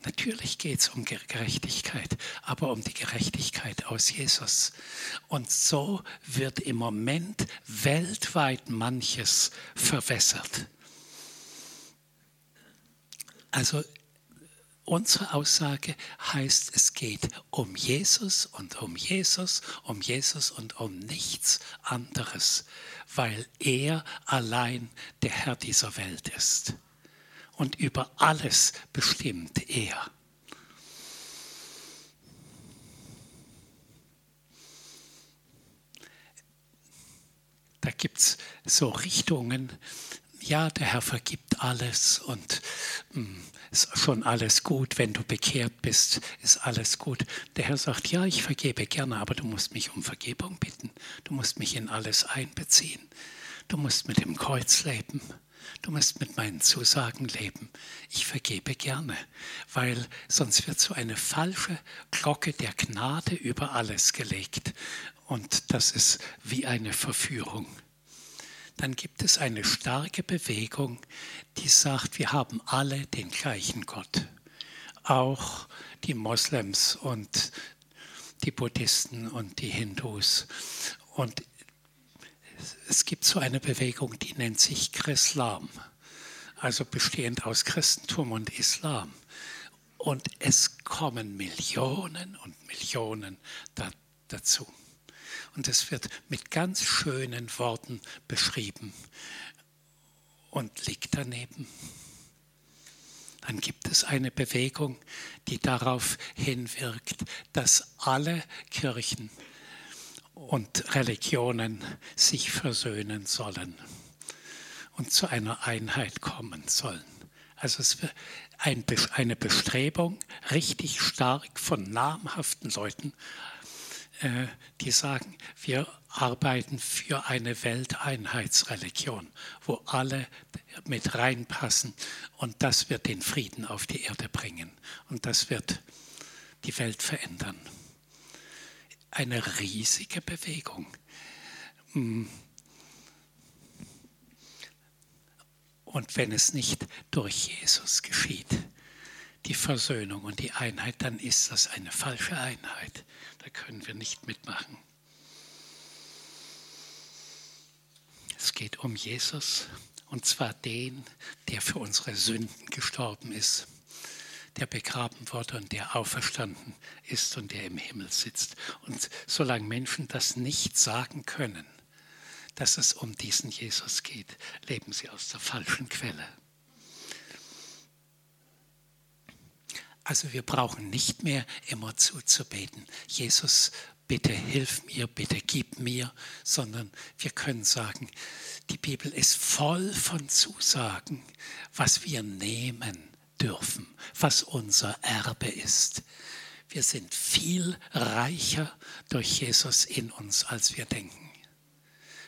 B: Natürlich geht es um Gerechtigkeit, aber um die Gerechtigkeit aus Jesus. Und so wird im Moment weltweit manches verwässert. Also unsere Aussage heißt, es geht um Jesus und um Jesus, um Jesus und um nichts anderes, weil er allein der Herr dieser Welt ist und über alles bestimmt er. Da gibt es so Richtungen, ja, der Herr vergibt alles und mh, hm, ist schon alles gut, wenn du bekehrt bist, ist alles gut. Der Herr sagt, ja, ich vergebe gerne, aber du musst mich um Vergebung bitten. Du musst mich in alles einbeziehen. Du musst mit dem Kreuz leben. Du musst mit meinen Zusagen leben. Ich vergebe gerne, weil sonst wird so eine falsche Glocke der Gnade über alles gelegt. Und das ist wie eine Verführung. Dann gibt es eine starke Bewegung, die sagt, wir haben alle den gleichen Gott. Auch die Moslems und die Buddhisten und die Hindus. Und es gibt so eine Bewegung, die nennt sich Chrislam, also bestehend aus Christentum und Islam. Und es kommen Millionen und Millionen da, dazu. Und es wird mit ganz schönen Worten beschrieben und liegt daneben. Dann gibt es eine Bewegung, die darauf hinwirkt, dass alle Kirchen und Religionen sich versöhnen sollen und zu einer Einheit kommen sollen. Also es wird eine Bestrebung richtig stark von namhaften Leuten, äh, die sagen, wir arbeiten für eine Welteinheitsreligion, wo alle mit reinpassen und das wird den Frieden auf die Erde bringen und das wird die Welt verändern. Eine riesige Bewegung. Hm. Und wenn es nicht durch Jesus geschieht, die Versöhnung und die Einheit, dann ist das eine falsche Einheit. Da können wir nicht mitmachen. Es geht um Jesus und zwar den, der für unsere Sünden gestorben ist, der begraben wurde und der auferstanden ist und der im Himmel sitzt. Und solange Menschen das nicht sagen können, dass es um diesen Jesus geht, leben sie aus der falschen Quelle. Also wir brauchen nicht mehr immer zuzubeten. Jesus, bitte hilf mir, bitte gib mir, sondern wir können sagen, die Bibel ist voll von Zusagen, was wir nehmen dürfen, was unser Erbe ist. Wir sind viel reicher durch Jesus in uns, als wir denken.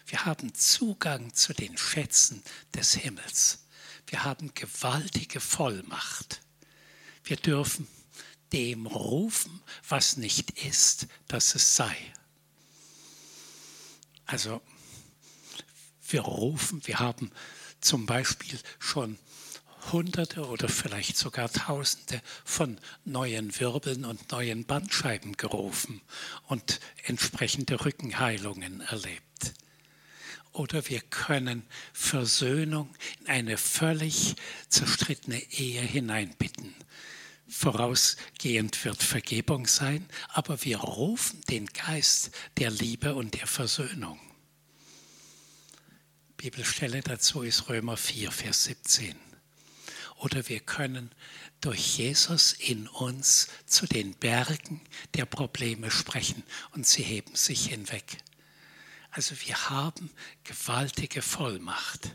B: Wir haben Zugang zu den Schätzen des Himmels. Wir haben gewaltige Vollmacht. Wir dürfen dem rufen, was nicht ist, dass es sei. Also wir rufen, wir haben zum Beispiel schon Hunderte oder vielleicht sogar Tausende von neuen Wirbeln und neuen Bandscheiben gerufen und entsprechende Rückenheilungen erlebt. Oder wir können Versöhnung in eine völlig zerstrittene Ehe hineinbitten. Vorausgehend wird Vergebung sein, aber wir rufen den Geist der Liebe und der Versöhnung. Bibelstelle dazu ist Römer 4, Vers 17. Oder wir können durch Jesus in uns zu den Bergen der Probleme sprechen und sie heben sich hinweg. Also wir haben gewaltige Vollmacht.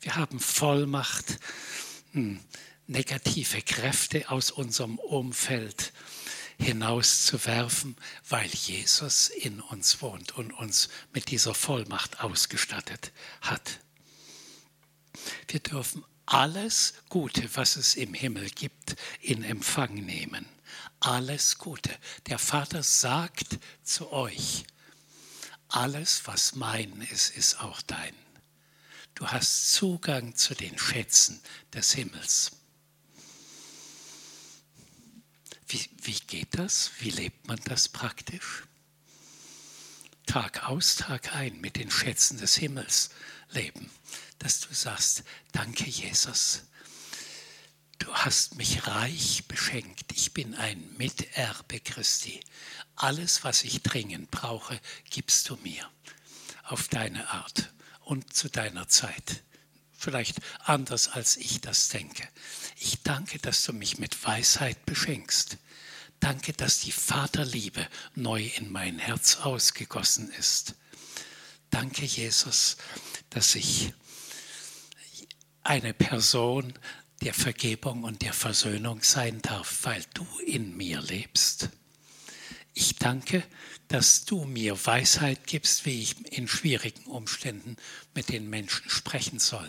B: Wir haben Vollmacht, hm, negative Kräfte aus unserem Umfeld hinauszuwerfen, weil Jesus in uns wohnt und uns mit dieser Vollmacht ausgestattet hat. Wir dürfen alles Gute, was es im Himmel gibt, in Empfang nehmen. Alles Gute. Der Vater sagt zu euch, alles, was mein ist, ist auch dein. Du hast Zugang zu den Schätzen des Himmels. Wie, wie geht das? Wie lebt man das praktisch? Tag aus, Tag ein mit den Schätzen des Himmels leben, dass du sagst, danke Jesus, du hast mich reich beschenkt, ich bin ein Miterbe Christi. Alles, was ich dringend brauche, gibst du mir auf deine Art und zu deiner Zeit. Vielleicht anders, als ich das denke. Ich danke, dass du mich mit Weisheit beschenkst. Danke, dass die Vaterliebe neu in mein Herz ausgegossen ist. Danke, Jesus, dass ich eine Person der Vergebung und der Versöhnung sein darf, weil du in mir lebst. Ich danke, dass du mir Weisheit gibst, wie ich in schwierigen Umständen mit den Menschen sprechen soll.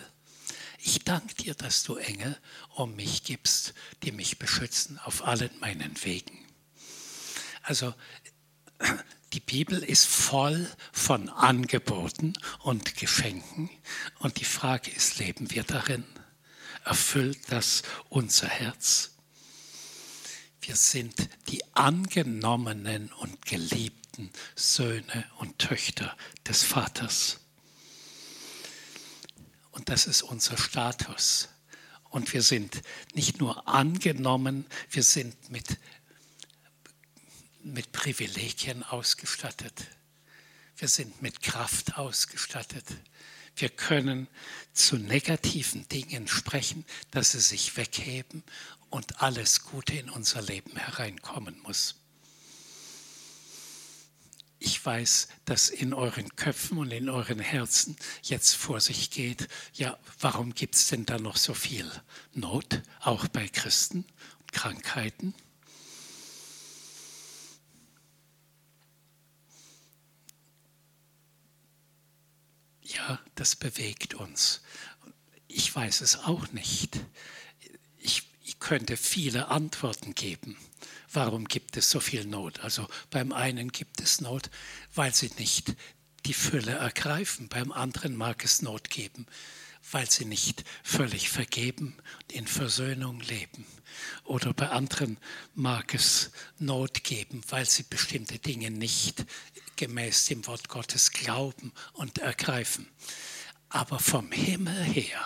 B: Ich danke dir, dass du Engel um mich gibst, die mich beschützen auf allen meinen Wegen. Also die Bibel ist voll von Angeboten und Geschenken und die Frage ist, leben wir darin? Erfüllt das unser Herz? Wir sind die angenommenen und geliebten Söhne und Töchter des Vaters. Und das ist unser Status. Und wir sind nicht nur angenommen, wir sind mit, mit Privilegien ausgestattet. Wir sind mit Kraft ausgestattet. Wir können zu negativen Dingen sprechen, dass sie sich wegheben und alles Gute in unser Leben hereinkommen muss. Ich weiß, dass in euren Köpfen und in euren Herzen jetzt vor sich geht, ja, warum gibt es denn da noch so viel Not, auch bei Christen und Krankheiten? Ja, das bewegt uns. Ich weiß es auch nicht. Ich, ich könnte viele Antworten geben warum gibt es so viel Not? Also beim einen gibt es Not, weil sie nicht die Fülle ergreifen, beim anderen mag es Not geben, weil sie nicht völlig vergeben und in Versöhnung leben. Oder bei anderen mag es Not geben, weil sie bestimmte Dinge nicht gemäß dem Wort Gottes glauben und ergreifen. Aber vom Himmel her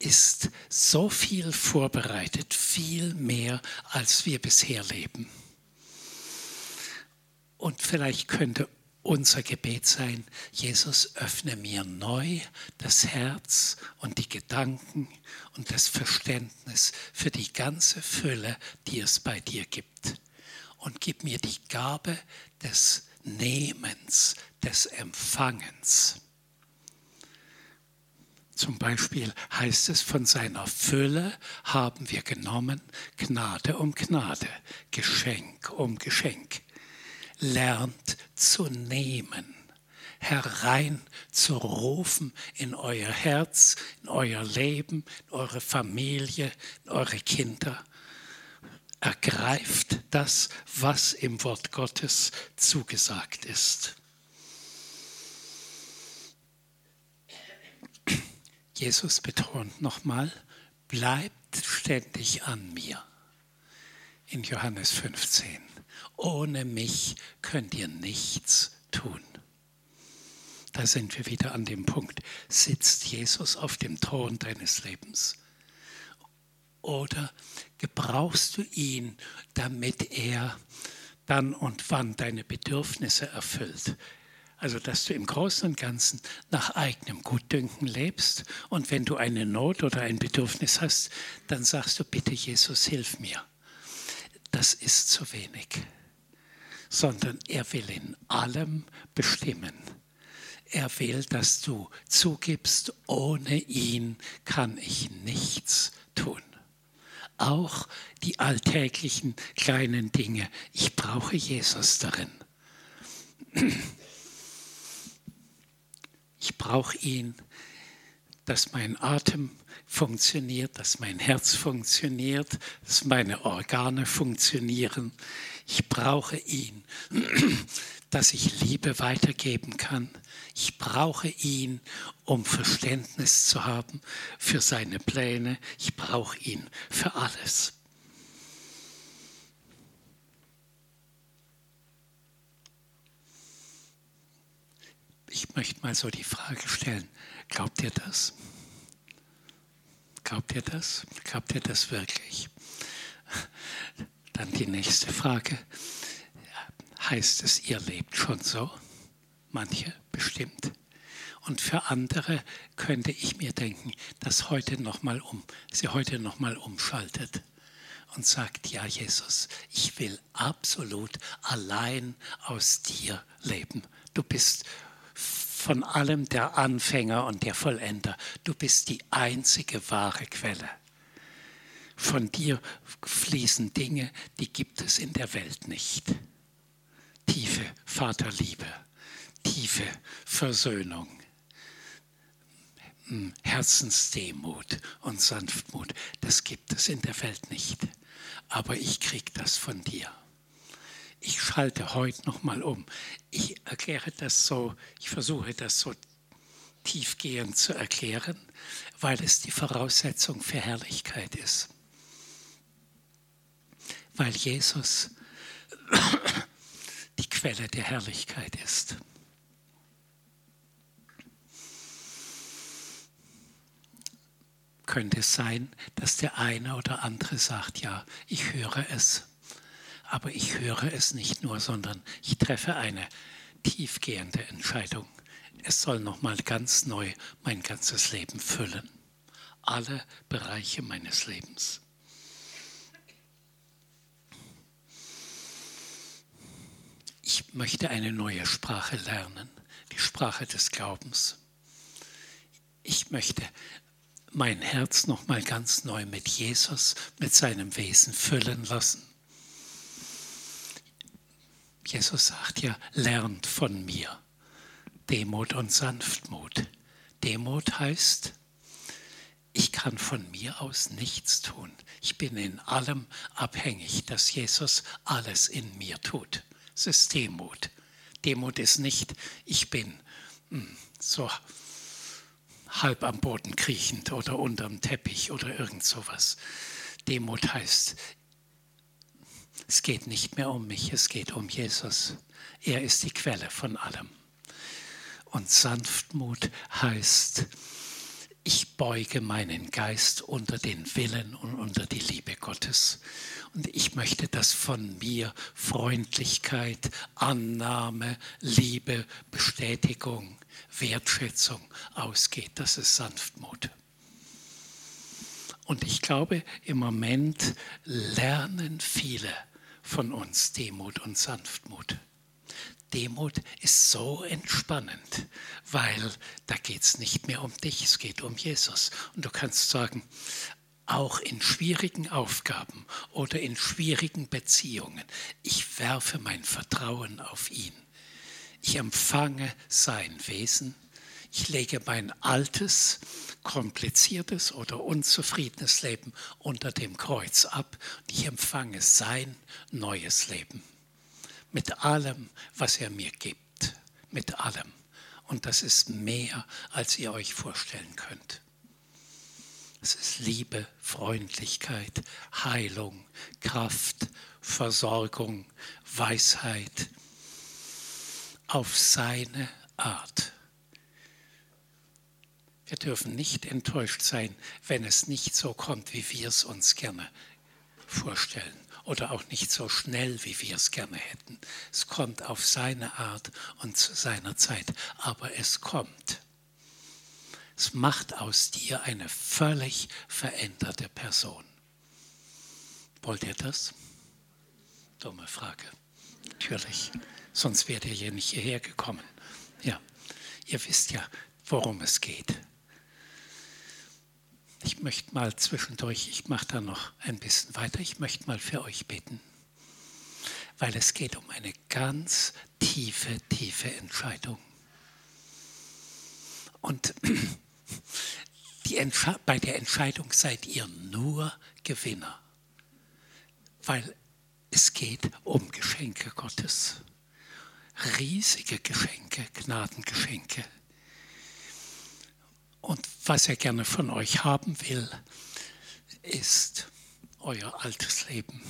B: ist so viel vorbereitet, viel mehr, als wir bisher leben. Und vielleicht könnte unser Gebet sein, Jesus, öffne mir neu das Herz und die Gedanken und das Verständnis für die ganze Fülle, die es bei dir gibt. Und gib mir die Gabe des Nehmens, des Empfangens. Zum Beispiel heißt es, von seiner Fülle haben wir genommen Gnade um Gnade, Geschenk um Geschenk. Lernt zu nehmen, herein zu rufen in euer Herz, in euer Leben, in eure Familie, in eure Kinder. Ergreift das, was im Wort Gottes zugesagt ist. Jesus betont nochmal, bleibt ständig an mir. In Johannes 15. Ohne mich könnt ihr nichts tun. Da sind wir wieder an dem Punkt. Sitzt Jesus auf dem Thron deines Lebens? Oder gebrauchst du ihn, damit er dann und wann deine Bedürfnisse erfüllt? Also, dass du im Großen und Ganzen nach eigenem Gutdünken lebst und wenn du eine Not oder ein Bedürfnis hast, dann sagst du, bitte Jesus, hilf mir. Das ist zu wenig. Sondern er will in allem bestimmen. Er will, dass du zugibst, ohne ihn kann ich nichts tun. Auch die alltäglichen kleinen Dinge. Ich brauche Jesus darin. Ich brauche ihn, dass mein Atem funktioniert, dass mein Herz funktioniert, dass meine Organe funktionieren. Ich brauche ihn, (clears throat) dass ich Liebe weitergeben kann. Ich brauche ihn, um Verständnis zu haben für seine Pläne. Ich brauche ihn für alles. ich möchte mal so die Frage stellen, glaubt ihr das? Glaubt ihr das? Glaubt ihr das wirklich? Dann die nächste Frage. Heißt es, ihr lebt schon so? Manche bestimmt. Und für andere könnte ich mir denken, dass heute noch mal um, sie heute noch mal umschaltet und sagt, ja Jesus, ich will absolut allein aus dir leben. Du bist von allem der Anfänger und der Vollender. Du bist die einzige wahre Quelle. Von dir fließen Dinge, die gibt es in der Welt nicht. Tiefe Vaterliebe, tiefe Versöhnung, hm, Herzensdemut und Sanftmut, das gibt es in der Welt nicht. Aber ich kriege das von dir ich schalte heute nochmal um. Ich erkläre das so, ich versuche das so tiefgehend zu erklären, weil es die Voraussetzung für Herrlichkeit ist. weil Jesus (coughs) die Quelle der Herrlichkeit ist. Könnte es sein, dass der eine oder andere sagt, ja, ich höre es, aber ich höre es nicht nur, sondern ich treffe eine tiefgehende Entscheidung. Es soll nochmal ganz neu mein ganzes Leben füllen. Alle Bereiche meines Lebens. Ich möchte eine neue Sprache lernen, die Sprache des Glaubens. Ich möchte mein Herz noch mal ganz neu mit Jesus, mit seinem Wesen füllen lassen. Jesus sagt ja, lernt von mir Demut und Sanftmut. Demut heißt, ich kann von mir aus nichts tun. Ich bin in allem abhängig, dass Jesus alles in mir tut. Es ist Demut. Demut ist nicht, ich bin hm, so halb am Boden kriechend oder unterm Teppich oder irgend sowas. Demut heißt, es geht nicht mehr um mich, es geht um Jesus. Er ist die Quelle von allem. Und Sanftmut heißt, ich beuge meinen Geist unter den Willen und unter die Liebe Gottes. Und ich möchte, dass von mir Freundlichkeit, Annahme, Liebe, Bestätigung, Wertschätzung ausgeht. Das ist Sanftmut. Und ich glaube, im Moment lernen viele von uns Demut und Sanftmut. Demut ist so entspannend, weil da geht es nicht mehr um dich, es geht um Jesus. Und du kannst sagen, auch in schwierigen Aufgaben oder in schwierigen Beziehungen, ich werfe mein Vertrauen auf ihn. Ich empfange sein Wesen. Ich lege mein altes, kompliziertes oder unzufriedenes Leben unter dem Kreuz ab und ich empfange sein neues Leben. Mit allem, was er mir gibt. Mit allem. Und das ist mehr, als ihr euch vorstellen könnt. Es ist Liebe, Freundlichkeit, Heilung, Kraft, Versorgung, Weisheit auf seine Art. Wir dürfen nicht enttäuscht sein, wenn es nicht so kommt, wie wir es uns gerne vorstellen oder auch nicht so schnell, wie wir es gerne hätten. Es kommt auf seine Art und zu seiner Zeit, aber es kommt. Es macht aus dir eine völlig veränderte Person. Wollt ihr das? Dumme Frage. Natürlich. Sonst wärt ihr hier nicht hierher gekommen. Ja, ihr wisst ja, worum es geht. Ich möchte mal zwischendurch, ich mache da noch ein bisschen weiter, ich möchte mal für euch beten, weil es geht um eine ganz tiefe, tiefe Entscheidung. Und (clears throat) bei der Entscheidung seid ihr nur Gewinner, weil es geht um Geschenke Gottes. Riesige Geschenke, Gnadengeschenke. Und was er gerne von euch haben will, ist euer altes Leben.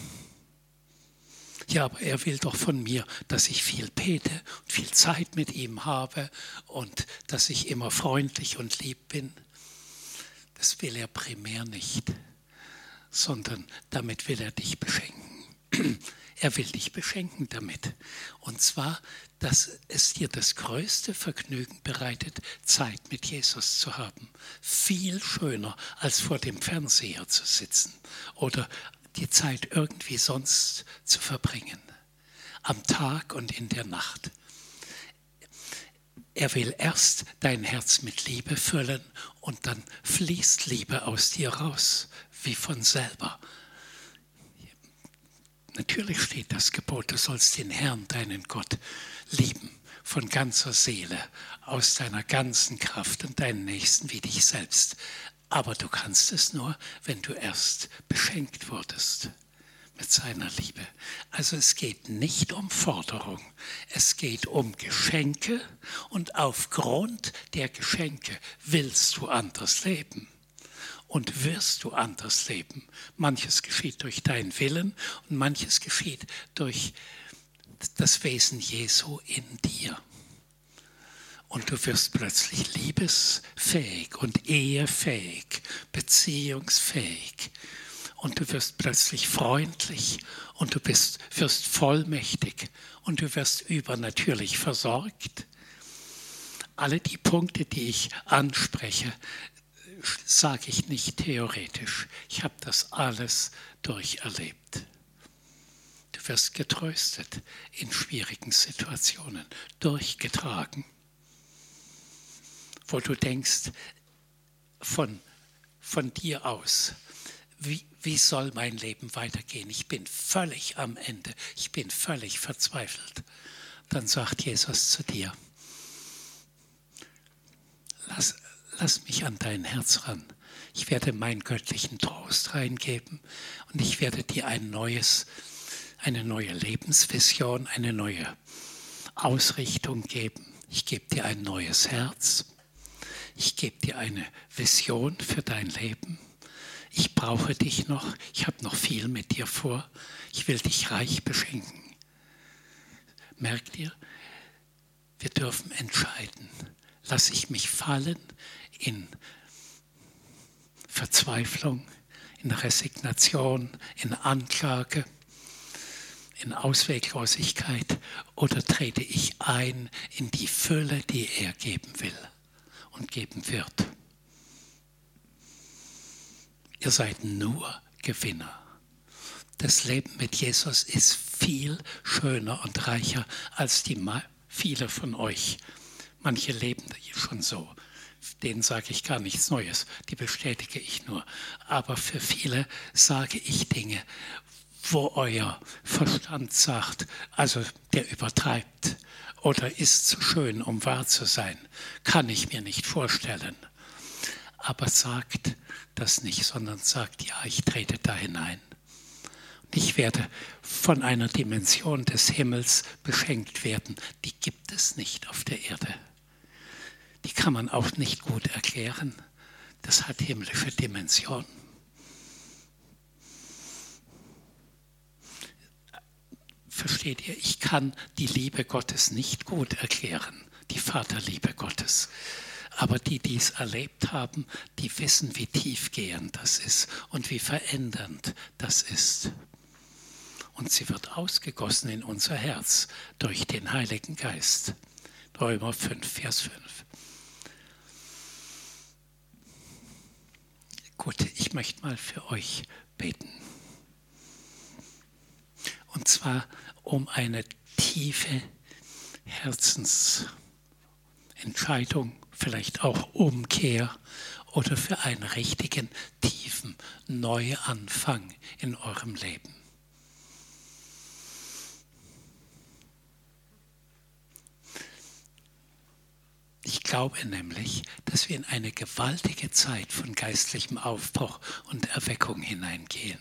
B: Ja, aber er will doch von mir, dass ich viel bete und viel Zeit mit ihm habe und dass ich immer freundlich und lieb bin. Das will er primär nicht, sondern damit will er dich beschenken. Er will dich beschenken damit. Und zwar, dass es dir das größte Vergnügen bereitet, Zeit mit Jesus zu haben. Viel schöner, als vor dem Fernseher zu sitzen oder die Zeit irgendwie sonst zu verbringen. Am Tag und in der Nacht. Er will erst dein Herz mit Liebe füllen und dann fließt Liebe aus dir raus, wie von selber. Natürlich steht das Gebot, du sollst den Herrn, deinen Gott, lieben von ganzer Seele, aus deiner ganzen Kraft und deinen Nächsten wie dich selbst. Aber du kannst es nur, wenn du erst beschenkt wurdest mit seiner Liebe. Also es geht nicht um Forderung, es geht um Geschenke und aufgrund der Geschenke willst du anders leben. Und wirst du anders leben. Manches geschieht durch deinen Willen und manches geschieht durch das Wesen Jesu in dir. Und du wirst plötzlich liebesfähig und ehefähig, beziehungsfähig. Und du wirst plötzlich freundlich und du bist, wirst vollmächtig und du wirst übernatürlich versorgt. Alle die Punkte, die ich anspreche, sage ich nicht theoretisch. Ich habe das alles durcherlebt. Du wirst getröstet in schwierigen Situationen, durchgetragen, wo du denkst, von, von dir aus, wie, wie soll mein Leben weitergehen? Ich bin völlig am Ende, ich bin völlig verzweifelt. Dann sagt Jesus zu dir, lass, lass mich an dein Herz ran. Ich werde meinen göttlichen Trost reingeben und ich werde dir ein neues, eine neue Lebensvision, eine neue Ausrichtung geben. Ich gebe dir ein neues Herz. Ich gebe dir eine Vision für dein Leben. Ich brauche dich noch. Ich habe noch viel mit dir vor. Ich will dich reich beschenken. Merkt ihr? Wir dürfen entscheiden. Lasse ich mich fallen in Verzweiflung, in Resignation, in Anklage, in Ausweglosigkeit oder trete ich ein in die Fülle, die er geben will und geben wird? Ihr seid nur Gewinner. Das Leben mit Jesus ist viel schöner und reicher als die viele von euch. Manche leben schon so denen sage ich gar nichts Neues, die bestätige ich nur. Aber für viele sage ich Dinge, wo euer Verstand sagt, also der übertreibt oder ist zu schön, um wahr zu sein, kann ich mir nicht vorstellen. Aber sagt das nicht, sondern sagt, ja, ich trete da hinein. Ich werde von einer Dimension des Himmels beschenkt werden, die gibt es nicht auf der Erde die kann man auch nicht gut erklären. Das hat himmlische Dimension. Versteht ihr, ich kann die Liebe Gottes nicht gut erklären, die Vaterliebe Gottes. Aber die dies erlebt haben, die wissen, wie tiefgehend das ist und wie verändernd das ist. Und sie wird ausgegossen in unser Herz durch den Heiligen Geist. Römer 5, Vers 5. Gut, ich möchte mal für euch beten. Und zwar um eine tiefe Herzensentscheidung, vielleicht auch Umkehr oder für einen richtigen, tiefen Neuanfang in eurem Leben. Ich glaube nämlich, dass wir in eine gewaltige Zeit von geistlichem Aufbruch und Erweckung hineingehen.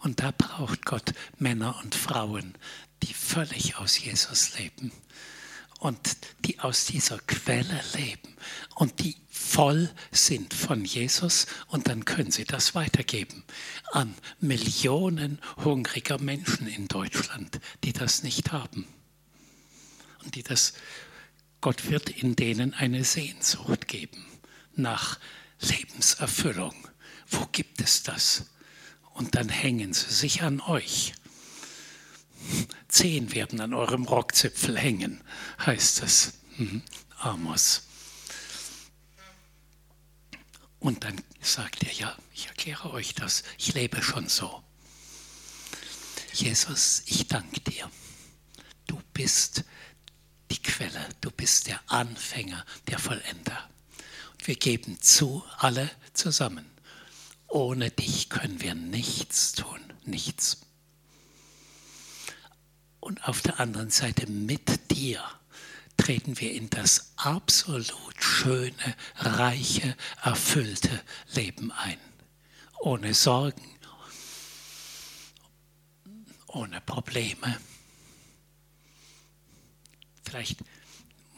B: Und da braucht Gott Männer und Frauen, die völlig aus Jesus leben und die aus dieser Quelle leben und die voll sind von Jesus und dann können sie das weitergeben an Millionen hungriger Menschen in Deutschland, die das nicht haben und die das Gott wird in denen eine Sehnsucht geben nach Lebenserfüllung. Wo gibt es das? Und dann hängen sie sich an euch. Zehn werden an eurem Rockzipfel hängen, heißt es. Mhm. Amos. Und dann sagt er, ja, ich erkläre euch das, ich lebe schon so. Jesus, ich danke dir. Du bist die Quelle, du bist der Anfänger, der Vollender. Und wir geben zu, alle zusammen. Ohne dich können wir nichts tun, nichts. Und auf der anderen Seite mit dir treten wir in das absolut schöne, reiche, erfüllte Leben ein. Ohne Sorgen, ohne Probleme Vielleicht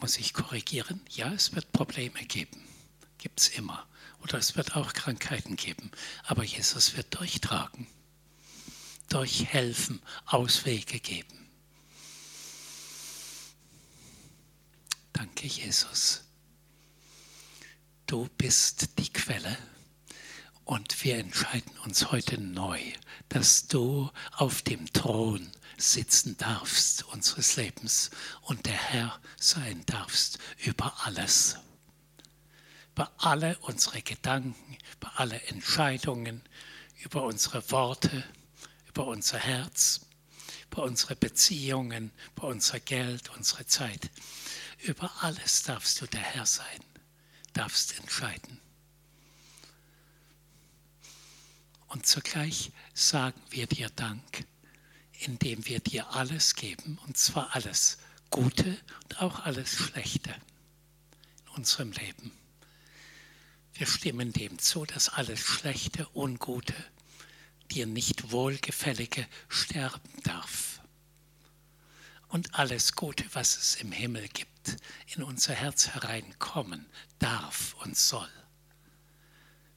B: muss ich korrigieren. Ja, es wird Probleme geben. gibt es immer. Oder es wird auch Krankheiten geben. Aber Jesus wird durchtragen, durchhelfen, Auswege geben. Danke, Jesus. Du bist die Quelle und wir entscheiden uns heute neu, dass du auf dem Thron sitzen darfst unseres Lebens und der Herr sein darfst über alles. Über alle unsere Gedanken, über alle Entscheidungen, über unsere Worte, über unser Herz, über unsere Beziehungen, über unser Geld, unsere Zeit. Über alles darfst du der Herr sein, darfst entscheiden. Und zugleich sagen wir dir Dank, indem wir dir alles geben, und zwar alles Gute und auch alles Schlechte in unserem Leben. Wir stimmen dem zu, dass alles Schlechte, Ungute, dir nicht Wohlgefällige sterben darf. Und alles Gute, was es im Himmel gibt, in unser Herz hereinkommen darf und soll.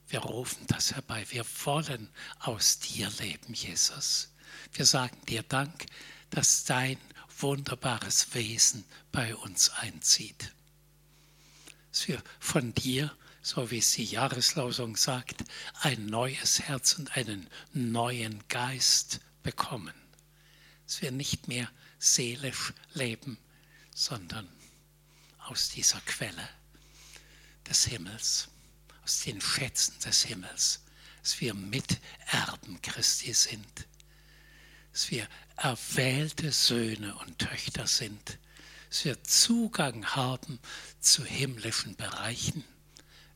B: Wir rufen das herbei. Wir wollen aus dir leben, Jesus. Wir sagen dir Dank, dass dein wunderbares Wesen bei uns einzieht. Dass wir von dir, so wie es die Jahreslosung sagt, ein neues Herz und einen neuen Geist bekommen. Dass wir nicht mehr seelisch leben, sondern aus dieser Quelle des Himmels, aus den Schätzen des Himmels, dass wir Miterben Christi sind, dass wir erwählte Söhne und Töchter sind, dass wir Zugang haben zu himmlischen Bereichen,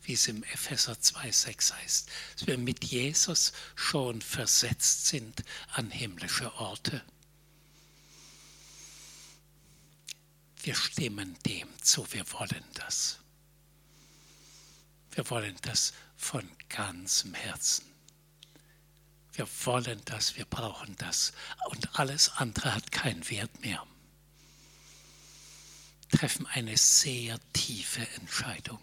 B: wie es im Epheser 2,6 heißt, dass wir mit Jesus schon versetzt sind an himmlische Orte. Wir stimmen dem zu, wir wollen das. Wir wollen das von ganzem Herzen. Wir wollen das, wir brauchen das. Und alles andere hat keinen Wert mehr. Treffen eine sehr tiefe Entscheidung.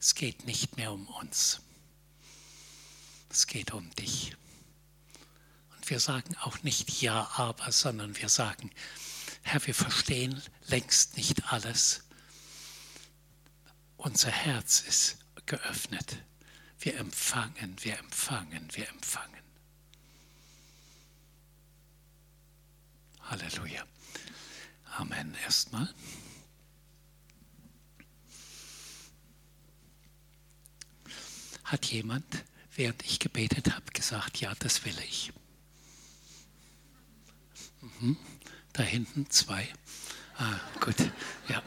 B: Es geht nicht mehr um uns. Es geht um dich. Und wir sagen auch nicht ja, aber, sondern wir sagen, Herr, wir verstehen längst nicht alles. Unser Herz ist geöffnet. Wir empfangen, wir empfangen, wir empfangen. Halleluja. Amen erstmal. Hat jemand, während ich gebetet habe, gesagt, ja, das will ich? Mhm. Da hinten zwei. Ah, gut, ja.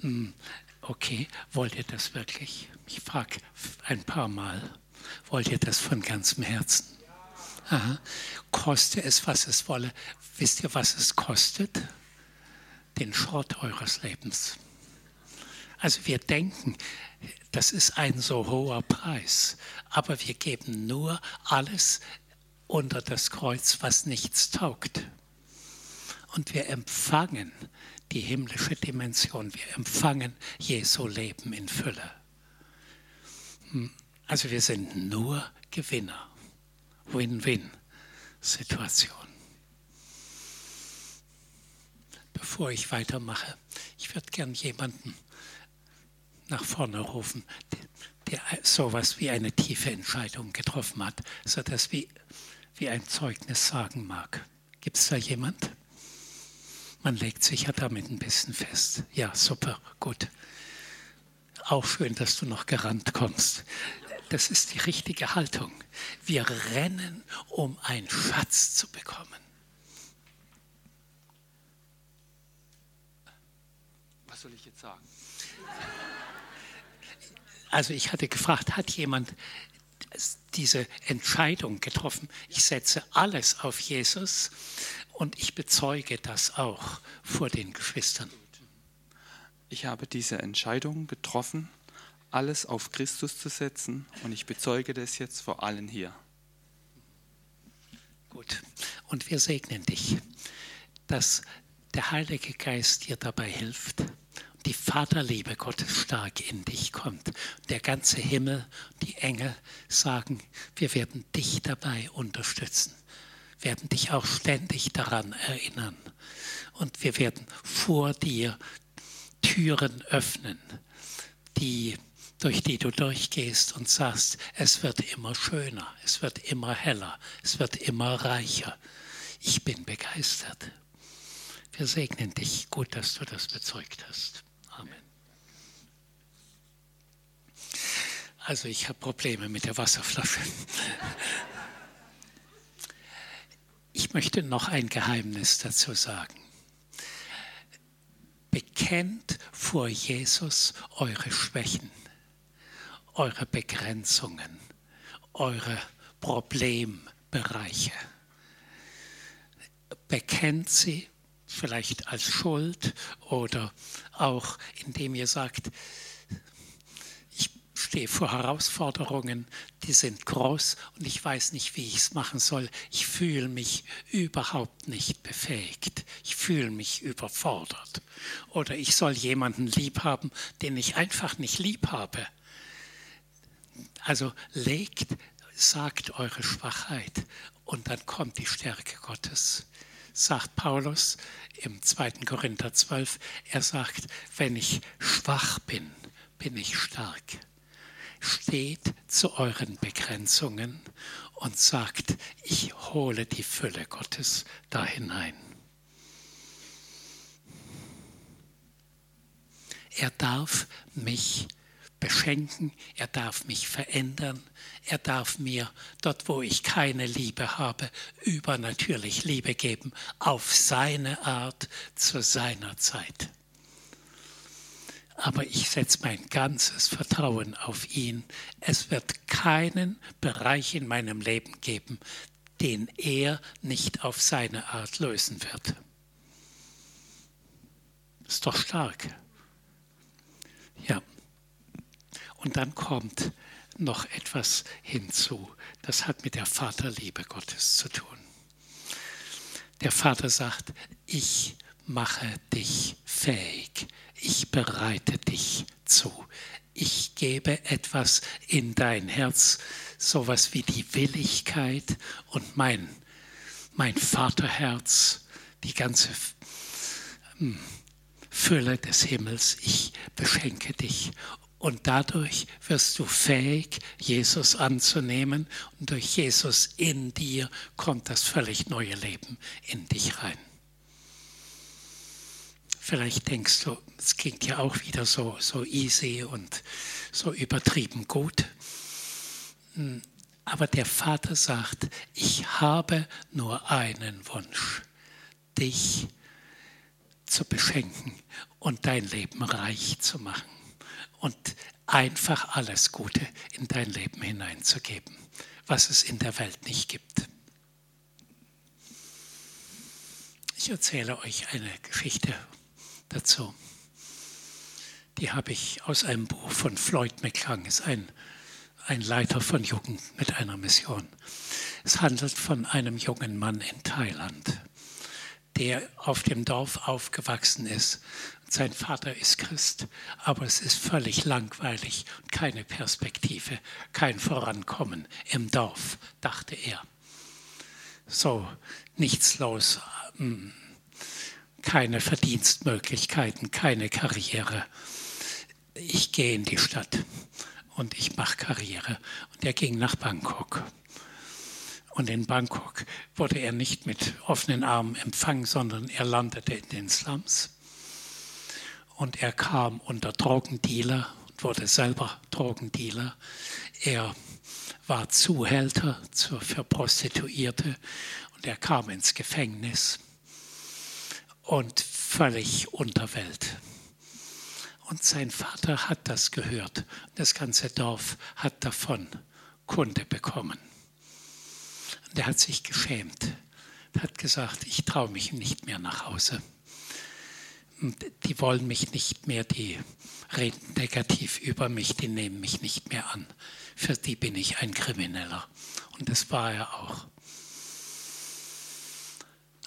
B: Hm. Okay, wollt ihr das wirklich? Ich frage ein paar Mal. Wollt ihr das von ganzem Herzen? Aha. Koste es, was es wolle. Wisst ihr, was es kostet? Den Schrott eures Lebens. Also wir denken, das ist ein so hoher Preis, aber wir geben nur alles unter das Kreuz, was nichts taugt. Und wir empfangen die himmlische Dimension. Wir empfangen Jesu Leben in Fülle. Hm. Also wir sind nur Gewinner. Win-win-Situation. Bevor ich weitermache, ich würde gern jemanden nach vorne rufen, der, sowas wie eine tiefe Entscheidung getroffen hat, sodass wie, wie ein Zeugnis sagen mag. Gibt es da jemand? Man legt sich ja damit ein bisschen fest. Ja, super, gut. Auch schön, dass du noch gerannt kommst. Das ist die richtige Haltung. Wir rennen, um einen Schatz zu bekommen.
C: Was soll ich jetzt sagen?
B: Also ich hatte gefragt, hat jemand diese Entscheidung getroffen, ich setze alles auf Jesus und ich bezeuge das auch vor den Geschwistern.
C: Ich habe diese Entscheidung getroffen, alles auf Christus zu setzen und ich bezeuge das jetzt vor allen hier.
B: Gut, und wir segnen dich, dass der Heilige Geist dir dabei hilft, die Vaterliebe Gottes stark in dich kommt. Der ganze Himmel, die Engel sagen, wir werden dich dabei unterstützen, werden dich auch ständig daran erinnern. Und wir werden vor dir Türen öffnen, die, durch die du durchgehst und sagst, es wird immer schöner, es wird immer heller, es wird immer reicher. Ich bin begeistert. Wir segnen dich. Gut, dass du das bezeugt hast. Amen. Also ich habe Probleme mit der Wasserflasche. Ich möchte noch ein Geheimnis dazu sagen. Bekennt vor Jesus eure Schwächen, eure Begrenzungen, eure Problembereiche. Bekennt sie vielleicht als Schuld oder auch indem ihr sagt, stehe vor Herausforderungen, die sind groß und ich weiß nicht, wie ich es machen soll. Ich fühle mich überhaupt nicht befähigt. Ich fühle mich überfordert. Oder ich soll jemanden lieb haben, den ich einfach nicht lieb habe. Also legt, sagt eure Schwachheit und dann kommt die Stärke Gottes sagt Paulus im 2. Korinther 12, er sagt, wenn ich schwach bin, bin ich stark. Steht zu euren Begrenzungen und sagt, ich hole die Fülle Gottes da hinein. Er darf mich beschenken, er darf mich verändern, er darf mir dort, wo ich keine Liebe habe, übernatürlich Liebe geben, auf seine Art, zu seiner Zeit. Aber ich setze mein ganzes Vertrauen auf ihn. Es wird keinen Bereich in meinem Leben geben, den er nicht auf seine Art lösen wird. Ist doch stark. Ja. Und dann kommt noch etwas hinzu. Das hat mit der Vaterliebe Gottes zu tun. Der Vater sagt, ich mache dich fähig, ich bereite dich zu, ich gebe etwas in dein Herz, sowas wie die Willigkeit und mein, mein Vaterherz, die ganze hm, Fülle des Himmels, ich beschenke dich und dadurch wirst du fähig, Jesus anzunehmen. Und durch Jesus in dir kommt das völlig neue Leben in dich rein. Vielleicht denkst du, es klingt ja auch wieder so, so easy und so übertrieben gut. Hm, aber der Vater sagt, ich habe nur einen Wunsch, dich zu beschenken und dein Leben reich zu machen und einfach alles Gute in dein Leben hineinzugeben, was es in der Welt nicht gibt. Ich erzähle euch eine Geschichte dazu. Die habe ich aus einem Buch von Floyd McClung, ist ein, ein Leiter von Jugend mit einer Mission. Es handelt von einem jungen Mann in Thailand, der auf dem Dorf aufgewachsen ist sein Vater ist Christ, aber es ist völlig langweilig und keine Perspektive, kein Vorankommen im Dorf, dachte er. So, nichts los, hm, keine Verdienstmöglichkeiten, keine Karriere. Ich gehe in die Stadt und ich mache Karriere. Und er ging nach Bangkok. Und in Bangkok wurde er nicht mit offenen Armen empfangen, sondern er landete in den Slums und er kam unter Drogendealer und wurde selber Drogendealer. Er war Zuhälter für Prostituierte und er kam ins Gefängnis und völlig Unterwelt. Und sein Vater hat das gehört. Das ganze Dorf hat davon Kunde bekommen. Und er hat sich geschämt, hat gesagt, ich traue mich nicht mehr nach Hause die wollen mich nicht mehr, die reden negativ über mich, die nehmen mich nicht mehr an. Für die bin ich ein Krimineller. Und das war er auch.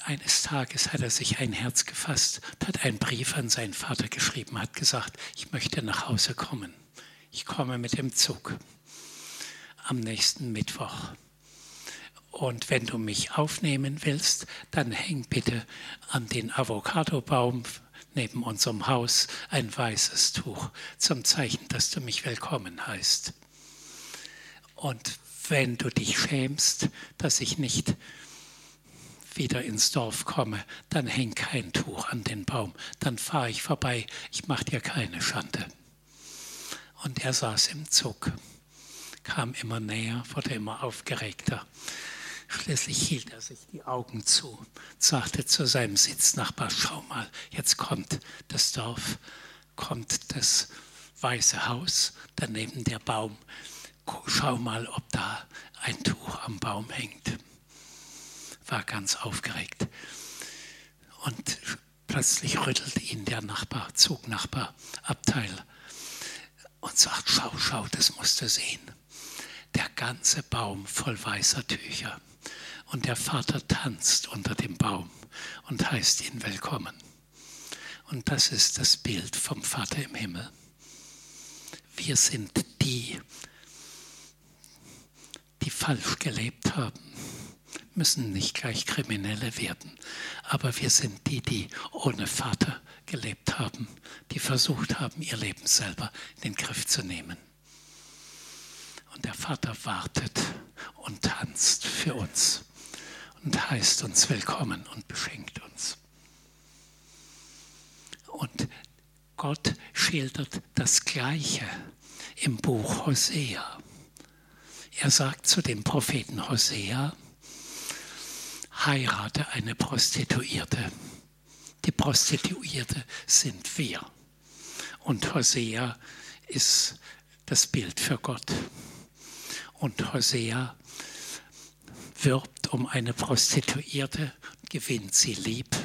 B: Eines Tages hat er sich ein Herz gefasst, hat einen Brief an seinen Vater geschrieben, hat gesagt, ich möchte nach Hause kommen. Ich komme mit dem Zug am nächsten Mittwoch. Und wenn du mich aufnehmen willst, dann häng bitte an den Avocadobaum neben unserem Haus ein weißes Tuch zum Zeichen, dass du mich willkommen heißt. Und wenn du dich schämst, dass ich nicht wieder ins Dorf komme, dann häng kein Tuch an den Baum, dann fahre ich vorbei, ich mache dir keine Schande. Und er saß im Zug, kam immer näher, wurde immer aufgeregter. Schließlich hielt er sich die Augen zu, sagte zu seinem Sitznachbar, schau mal, jetzt kommt das Dorf, kommt das weiße Haus, daneben der Baum, schau mal, ob da ein Tuch am Baum hängt. War ganz aufgeregt. Und plötzlich rüttelt ihn der Nachbar, Zugnachbar, Abteil und sagt, schau, schau, das musst du sehen. Der ganze Baum voll weißer Tücher. Und der Vater tanzt unter dem Baum und heißt ihn willkommen. Und das ist das Bild vom Vater im Himmel. Wir sind die, die falsch gelebt haben, müssen nicht gleich Kriminelle werden, aber wir sind die, die ohne Vater gelebt haben, die versucht haben, ihr Leben selber in den Griff zu nehmen. Und der Vater wartet und tanzt für uns und heißt uns willkommen und beschenkt uns. Und Gott schildert das Gleiche im Buch Hosea. Er sagt zu dem Propheten Hosea, heirate eine Prostituierte. Die Prostituierte sind wir. Und Hosea ist das Bild für Gott. Und Hosea wirbt um eine Prostituierte, gewinnt sie lieb,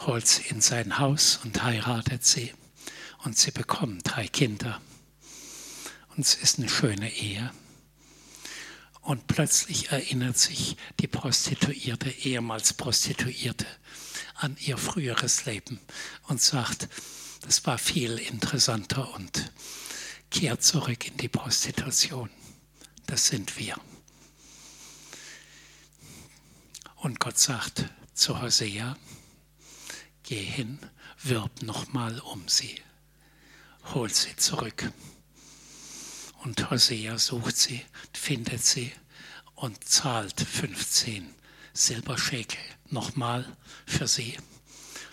B: holt sie in sein Haus und heiratet sie. Und sie bekommen drei Kinder und es ist eine schöne Ehe. Und plötzlich erinnert sich die Prostituierte, ehemals Prostituierte, an ihr früheres Leben und sagt, das war viel interessanter und kehrt zurück in die Prostitution. Das sind wir. Und Gott sagt zu Hosea, geh hin, wirb nochmal um sie, hol sie zurück. Und Hosea sucht sie, findet sie und zahlt 15 Silberschäkel nochmal für sie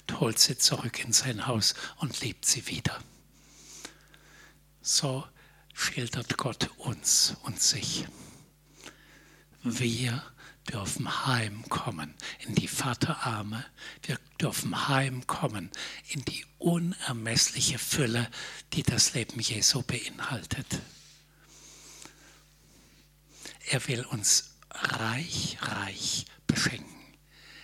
B: und holt sie zurück in sein Haus und liebt sie wieder. So schildert Gott uns und sich. Wir dürfen heimkommen in die Vaterarme. Wir dürfen heimkommen in die unermessliche Fülle, die das Leben Jesu beinhaltet. Er will uns reich, reich beschenken.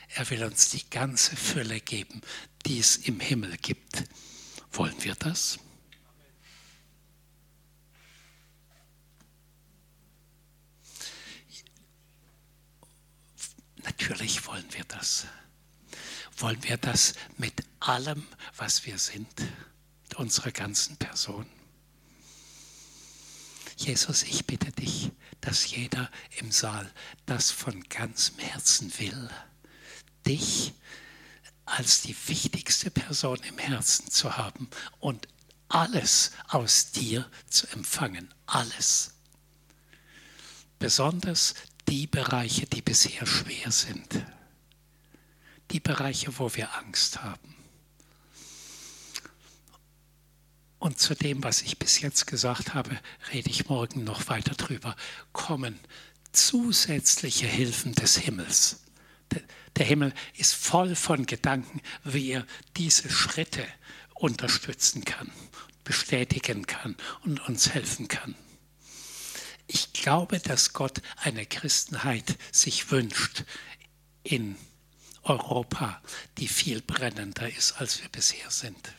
B: Er will uns die ganze Fülle geben, die es im Himmel gibt. Wollen wir das? Natürlich wollen wir das. Wollen wir das mit allem, was wir sind, unserer ganzen Person? Jesus, ich bitte dich, dass jeder im Saal das von ganzem Herzen will. Dich als die wichtigste Person im Herzen zu haben und alles aus dir zu empfangen. Alles. Besonders die Bereiche, die bisher schwer sind. Die Bereiche, wo wir Angst haben. Und zu dem, was ich bis jetzt gesagt habe, rede ich morgen noch weiter drüber. Kommen zusätzliche Hilfen des Himmels. Der Himmel ist voll von Gedanken, wie er diese Schritte unterstützen kann, bestätigen kann und uns helfen kann. Ich glaube, dass Gott eine Christenheit sich wünscht in Europa, die viel brennender ist, als wir bisher sind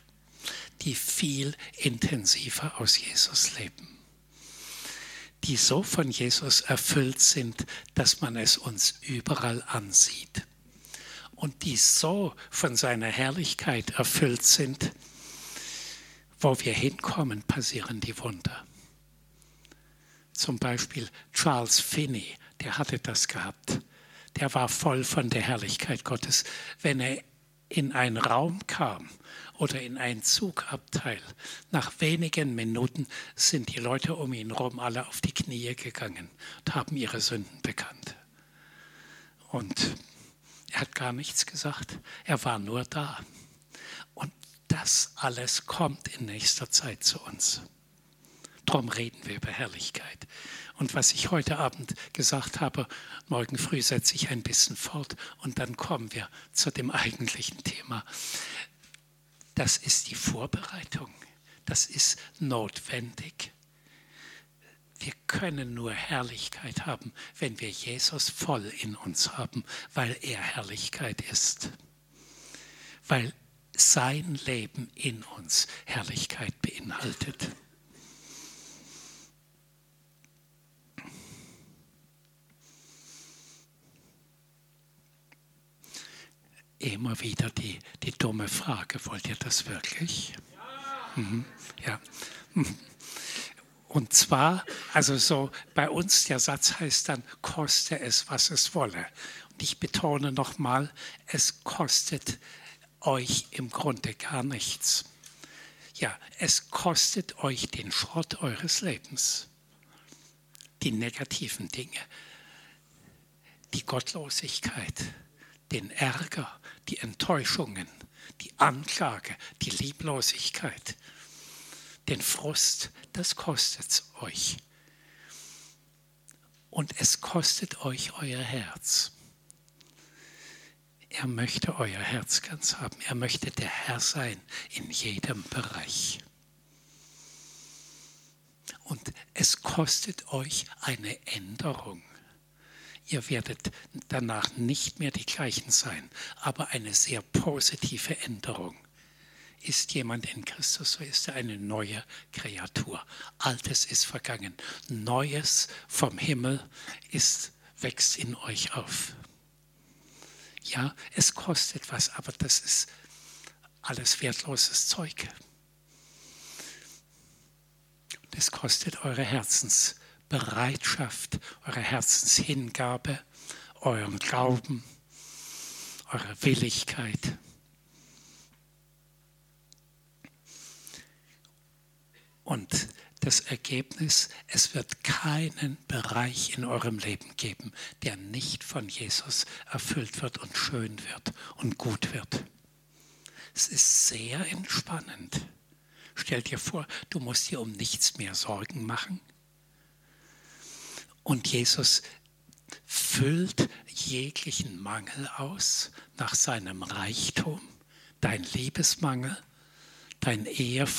B: die viel intensiver aus Jesus leben, die so von Jesus erfüllt sind, dass man es uns überall ansieht. und die so von seiner Herrlichkeit erfüllt sind, wo wir hinkommen, passieren die Wunder. Zum Beispiel Charles Finney, der hatte das gehabt. Der war voll von der Herrlichkeit Gottes. Wenn er in einen Raum kam oder in ein Zugabteil, nach wenigen Minuten sind die Leute um ihn herum alle auf die Knie gegangen und haben ihre Sünden bekannt. Und er hat gar nichts gesagt, er war nur da. Und das alles kommt in nächster Zeit zu uns. Darum reden wir über Herrlichkeit. Und was ich heute Abend gesagt habe, morgen früh setze ich ein bisschen fort und dann kommen wir zu dem eigentlichen Thema. Das ist die Vorbereitung. Das ist notwendig. Wir können nur Herrlichkeit haben, wenn wir Jesus voll in uns haben, weil er Herrlichkeit ist. Weil sein Leben in uns Herrlichkeit beinhaltet. Immer wieder die, die dumme Frage, wollt ihr das wirklich? Ja. Mhm. Und zwar, also so bei uns der Satz heißt dann, koste es, was es wolle. Und ich betone nochmal, es kostet euch im Grunde gar nichts. Ja, es kostet euch den Schrott eures Lebens, die negativen Dinge, die Gottlosigkeit, den Ärger, die Enttäuschungen, die Anklage, die Lieblosigkeit, den Frust, das kostet es euch. Und es kostet euch euer Herz. Er möchte euer Herz ganz haben. Er möchte der Herr sein in jedem Bereich. Und es kostet euch eine Änderung. Ihr werdet danach nicht mehr die gleichen sein, aber eine sehr positive Änderung. Ist jemand in Christus, so ist er eine neue Kreatur. Altes ist vergangen. Neues vom Himmel ist, wächst in euch auf. Ja, es kostet was, aber das ist alles wertloses Zeug. Es kostet eure Herzensbereitschaft, eure Herzenshingabe, euren Glauben, eure Willigkeit. Und das Ergebnis, es wird keinen Bereich in eurem Leben geben, der nicht von Jesus erfüllt wird und schön wird und gut wird. Es ist sehr entspannend. Stell dir vor, du musst dir um nichts mehr Sorgen machen. Und Jesus füllt jeglichen Mangel aus nach seinem Reichtum, dein Liebesmangel, dein Ehe